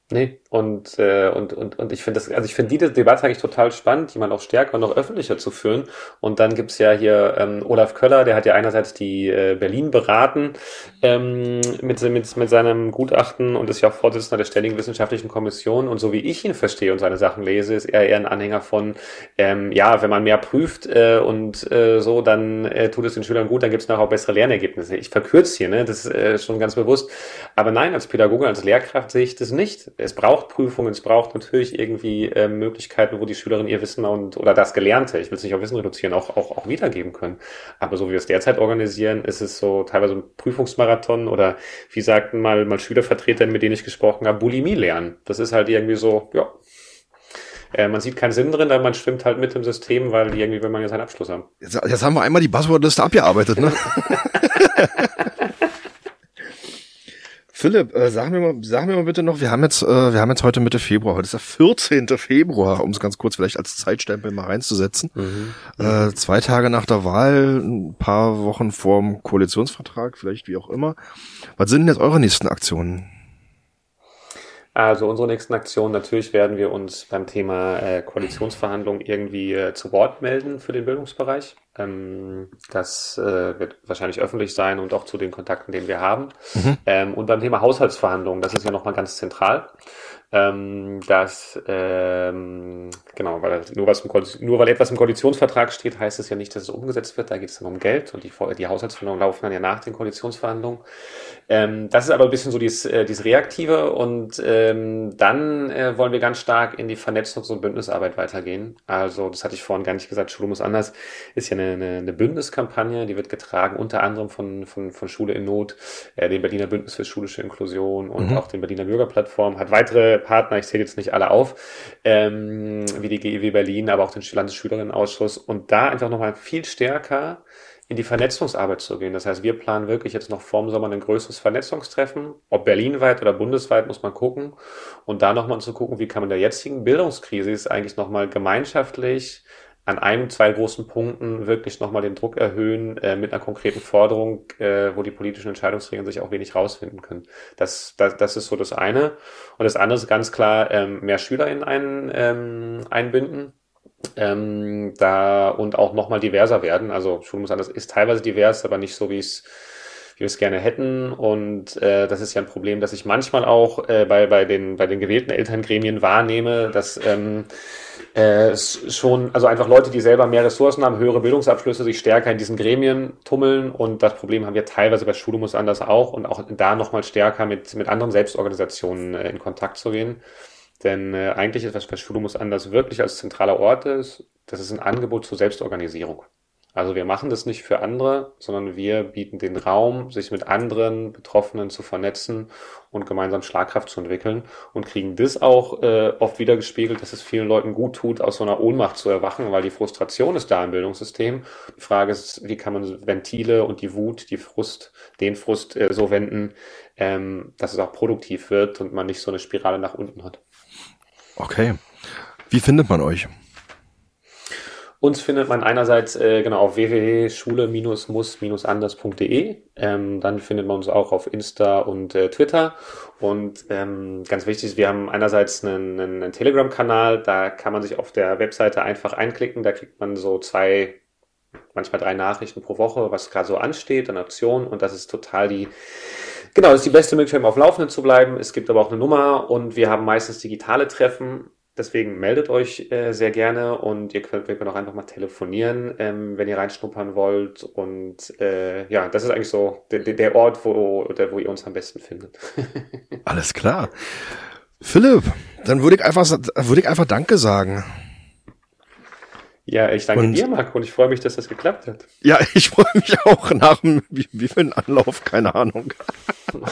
Nee, und, äh, und, und, und ich finde das, also ich finde diese Debatte eigentlich total spannend, die mal auch stärker und noch öffentlicher zu führen. Und dann gibt's ja hier ähm, Olaf Köller, der hat ja einerseits die äh, Berlin beraten ähm, mit, mit, mit seinem Gutachten und ist ja auch Vorsitzender der Ständigen Wissenschaftlichen Kommission. Und so wie ich ihn verstehe und seine Sachen lese, ist er eher ein Anhänger von, ähm, ja, wenn man mehr prüft äh, und äh, so, dann äh, tut es den Schülern gut, dann gibt's nachher auch bessere Lernergebnisse. Ich verkürze hier, ne? das ist äh, schon ganz bewusst. Aber nein, als Pädagoge, als Lehrkraft sehe ich das nicht es braucht Prüfungen, es braucht natürlich irgendwie äh, Möglichkeiten, wo die Schülerinnen ihr Wissen und oder das Gelernte, ich will es nicht auf Wissen reduzieren, auch, auch, auch wiedergeben können. Aber so wie wir es derzeit organisieren, ist es so teilweise ein Prüfungsmarathon oder wie sagten mal, mal Schülervertreter, mit denen ich gesprochen habe, Bulimie lernen. Das ist halt irgendwie so, ja, äh, man sieht keinen Sinn drin, aber man schwimmt halt mit im System, weil irgendwie will man ja seinen Abschluss haben. Jetzt, jetzt haben wir einmal die Buzzwordliste abgearbeitet, ne? Philipp, äh, sag mir mal, sag mir mal bitte noch, wir haben jetzt, äh, wir haben jetzt heute Mitte Februar, heute ist der 14. Februar, um es ganz kurz vielleicht als Zeitstempel mal reinzusetzen. Mhm. Äh, zwei Tage nach der Wahl, ein paar Wochen vorm Koalitionsvertrag, vielleicht wie auch immer. Was sind denn jetzt eure nächsten Aktionen? Also unsere nächsten Aktionen, natürlich werden wir uns beim Thema äh, Koalitionsverhandlungen irgendwie äh, zu Wort melden für den Bildungsbereich. Ähm, das äh, wird wahrscheinlich öffentlich sein und auch zu den Kontakten, den wir haben. Mhm. Ähm, und beim Thema Haushaltsverhandlungen, das ist ja nochmal ganz zentral ähm, dass ähm, genau, weil nur, was im nur weil etwas im Koalitionsvertrag steht, heißt es ja nicht, dass es umgesetzt wird. Da geht es dann um Geld und die, die Haushaltsverhandlungen laufen dann ja nach den Koalitionsverhandlungen. Ähm, das ist aber ein bisschen so dieses, äh, dieses Reaktive und ähm, dann äh, wollen wir ganz stark in die Vernetzungs- und Bündnisarbeit weitergehen. Also das hatte ich vorhin gar nicht gesagt, Schule muss anders, ist ja eine, eine, eine Bündniskampagne, die wird getragen unter anderem von, von, von Schule in Not, äh, dem Berliner Bündnis für schulische Inklusion und mhm. auch den Berliner Bürgerplattform, hat weitere Partner, ich zähle jetzt nicht alle auf, ähm, wie die GEW Berlin, aber auch den Landesschülerinnenausschuss und da einfach nochmal viel stärker in die Vernetzungsarbeit zu gehen. Das heißt, wir planen wirklich jetzt noch vorm Sommer ein größeres Vernetzungstreffen. Ob berlinweit oder bundesweit muss man gucken. Und da nochmal zu gucken, wie kann man der jetzigen Bildungskrise eigentlich nochmal gemeinschaftlich an einem, zwei großen Punkten wirklich nochmal den Druck erhöhen äh, mit einer konkreten Forderung, äh, wo die politischen Entscheidungsträger sich auch wenig rausfinden können. Das, das, das ist so das eine. Und das andere ist ganz klar, ähm, mehr SchülerInnen ein, ähm, einbinden. Ähm, da und auch nochmal diverser werden. Also anders ist teilweise divers, aber nicht so, wie es wir es gerne hätten. Und äh, das ist ja ein Problem, das ich manchmal auch äh, bei, bei, den, bei den gewählten Elterngremien wahrnehme, dass ähm, äh, schon, also einfach Leute, die selber mehr Ressourcen haben, höhere Bildungsabschlüsse, sich stärker in diesen Gremien tummeln. Und das Problem haben wir teilweise bei Schule muss anders auch und auch da nochmal stärker mit, mit anderen Selbstorganisationen äh, in Kontakt zu gehen. Denn äh, eigentlich ist, was bei Schule muss anders wirklich als zentraler Ort ist, das ist ein Angebot zur Selbstorganisierung. Also wir machen das nicht für andere, sondern wir bieten den Raum, sich mit anderen Betroffenen zu vernetzen und gemeinsam Schlagkraft zu entwickeln und kriegen das auch äh, oft wieder gespiegelt, dass es vielen Leuten gut tut, aus so einer Ohnmacht zu erwachen, weil die Frustration ist da im Bildungssystem. Die Frage ist, wie kann man Ventile und die Wut, die Frust, den Frust äh, so wenden, ähm, dass es auch produktiv wird und man nicht so eine Spirale nach unten hat. Okay. Wie findet man euch? Uns findet man einerseits äh, genau auf www.schule-muss-anders.de. Ähm, dann findet man uns auch auf Insta und äh, Twitter. Und ähm, ganz wichtig ist, wir haben einerseits einen, einen Telegram-Kanal. Da kann man sich auf der Webseite einfach einklicken. Da kriegt man so zwei, manchmal drei Nachrichten pro Woche, was gerade so ansteht an Aktionen. Und das ist total die Genau, das ist die beste Möglichkeit, um auf Laufenden zu bleiben. Es gibt aber auch eine Nummer und wir haben meistens digitale Treffen Deswegen meldet euch äh, sehr gerne und ihr könnt, wir können auch einfach mal telefonieren, ähm, wenn ihr reinschnuppern wollt. Und äh, ja, das ist eigentlich so der, der Ort, wo, der, wo ihr uns am besten findet. Alles klar. Philipp, dann würde ich einfach, würde ich einfach Danke sagen. Ja, ich danke und, dir, Marco, und ich freue mich, dass das geklappt hat. Ja, ich freue mich auch nach dem, wie, wie Anlauf, keine Ahnung.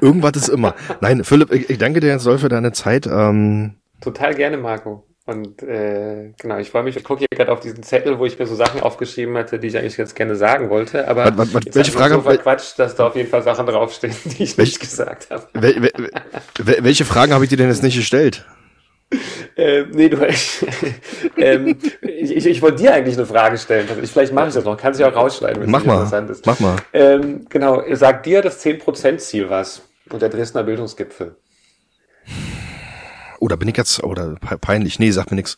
Irgendwas ist immer. Nein, Philipp, ich, ich danke dir jetzt doll für deine Zeit. Ähm, Total gerne, Marco. Und äh, genau, ich freue mich, ich gucke hier gerade auf diesen Zettel, wo ich mir so Sachen aufgeschrieben hatte, die ich eigentlich jetzt gerne sagen wollte. Aber was, was, welche Frage? So verquatscht, dass da auf jeden Fall Sachen draufstehen, die ich welch, nicht gesagt habe. Wel, wel, welche Fragen habe ich dir denn jetzt nicht gestellt? Äh, nee, du, ähm, ich, ich, ich wollte dir eigentlich eine Frage stellen. Also ich, vielleicht mache ich das noch, kann sich auch rausschneiden, wenn es interessant ist. Mach mal. Ähm, genau, sagt dir das 10%-Ziel was und der Dresdner Bildungsgipfel? Oder oh, bin ich jetzt, oder peinlich? Nee, sag mir nix.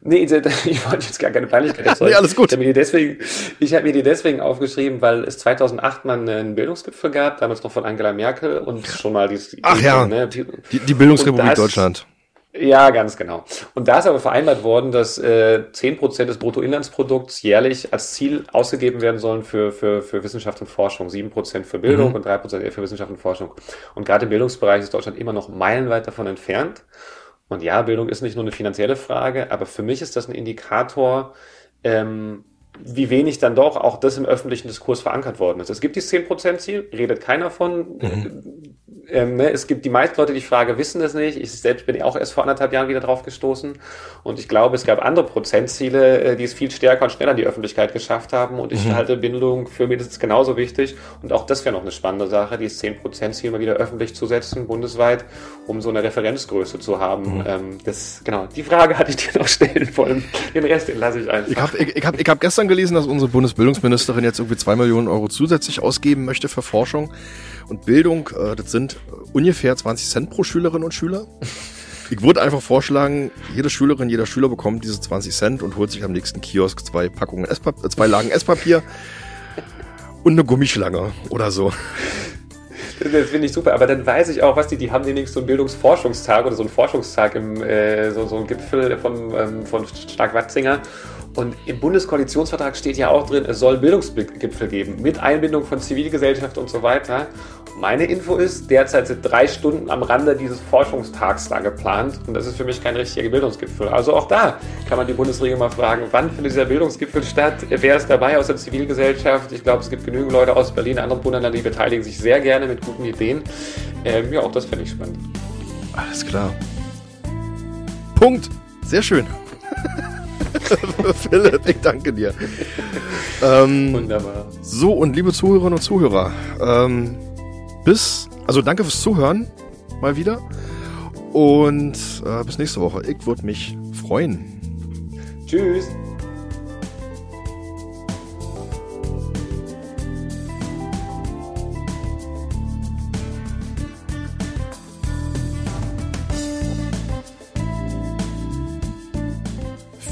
Nee, ich wollte jetzt gar keine Peinlichkeit erzeugen. nee, alles gut. Ich habe mir, deswegen, ich hab mir die deswegen aufgeschrieben, weil es 2008 mal einen Bildungsgipfel gab, damals noch von Angela Merkel und schon mal die, Ach die, ja, ne, die, die Bildungsrepublik Deutschland. Ja, ganz genau. Und da ist aber vereinbart worden, dass äh, 10% des Bruttoinlandsprodukts jährlich als Ziel ausgegeben werden sollen für, für, für Wissenschaft und Forschung. 7% für Bildung mhm. und 3% für Wissenschaft und Forschung. Und gerade im Bildungsbereich ist Deutschland immer noch meilenweit davon entfernt. Und ja, Bildung ist nicht nur eine finanzielle Frage, aber für mich ist das ein Indikator, ähm, wie wenig dann doch auch das im öffentlichen Diskurs verankert worden ist. Es gibt dieses 10%-Ziel, redet keiner von. Mhm. Ähm, ne, es gibt die meisten Leute, die ich frage, wissen das nicht. Ich selbst bin auch erst vor anderthalb Jahren wieder drauf gestoßen. Und ich glaube, es gab andere Prozentziele, äh, die es viel stärker und schneller in die Öffentlichkeit geschafft haben. Und ich mhm. halte Bindung für mindestens genauso wichtig. Und auch das wäre noch eine spannende Sache, dieses 10%-Ziel mal wieder öffentlich zu setzen, bundesweit, um so eine Referenzgröße zu haben. Mhm. Ähm, das, genau, die Frage hatte ich dir noch stellen wollen. Den Rest, den lasse ich einfach. Ich habe ich, ich hab, ich hab gestern gelesen, dass unsere Bundesbildungsministerin jetzt irgendwie zwei Millionen Euro zusätzlich ausgeben möchte für Forschung und Bildung. Äh, das sind ungefähr 20 Cent pro Schülerin und Schüler. Ich würde einfach vorschlagen, jede Schülerin, jeder Schüler bekommt diese 20 Cent und holt sich am nächsten Kiosk zwei Packungen Esspapier, äh, zwei Lagen Esspapier und eine Gummischlange oder so. Das finde ich super, aber dann weiß ich auch, was die, die haben demnächst so einen Bildungsforschungstag oder so einen Forschungstag im, äh, so, so ein Gipfel von, ähm, von Stark-Watzinger und im Bundeskoalitionsvertrag steht ja auch drin, es soll Bildungsgipfel geben mit Einbindung von Zivilgesellschaft und so weiter. Meine Info ist, derzeit sind drei Stunden am Rande dieses Forschungstags da geplant und das ist für mich kein richtiger Bildungsgipfel. Also auch da kann man die Bundesregierung mal fragen, wann findet dieser Bildungsgipfel statt? Wer ist dabei aus der Zivilgesellschaft? Ich glaube, es gibt genügend Leute aus Berlin, anderen Bundesländern, die beteiligen sich sehr gerne mit guten Ideen. Ähm, ja, auch das finde ich spannend. Alles klar. Punkt. Sehr schön. Philipp, ich danke dir. Ähm, Wunderbar. So, und liebe Zuhörerinnen und Zuhörer, ähm, bis, also danke fürs Zuhören, mal wieder. Und äh, bis nächste Woche. Ich würde mich freuen. Tschüss.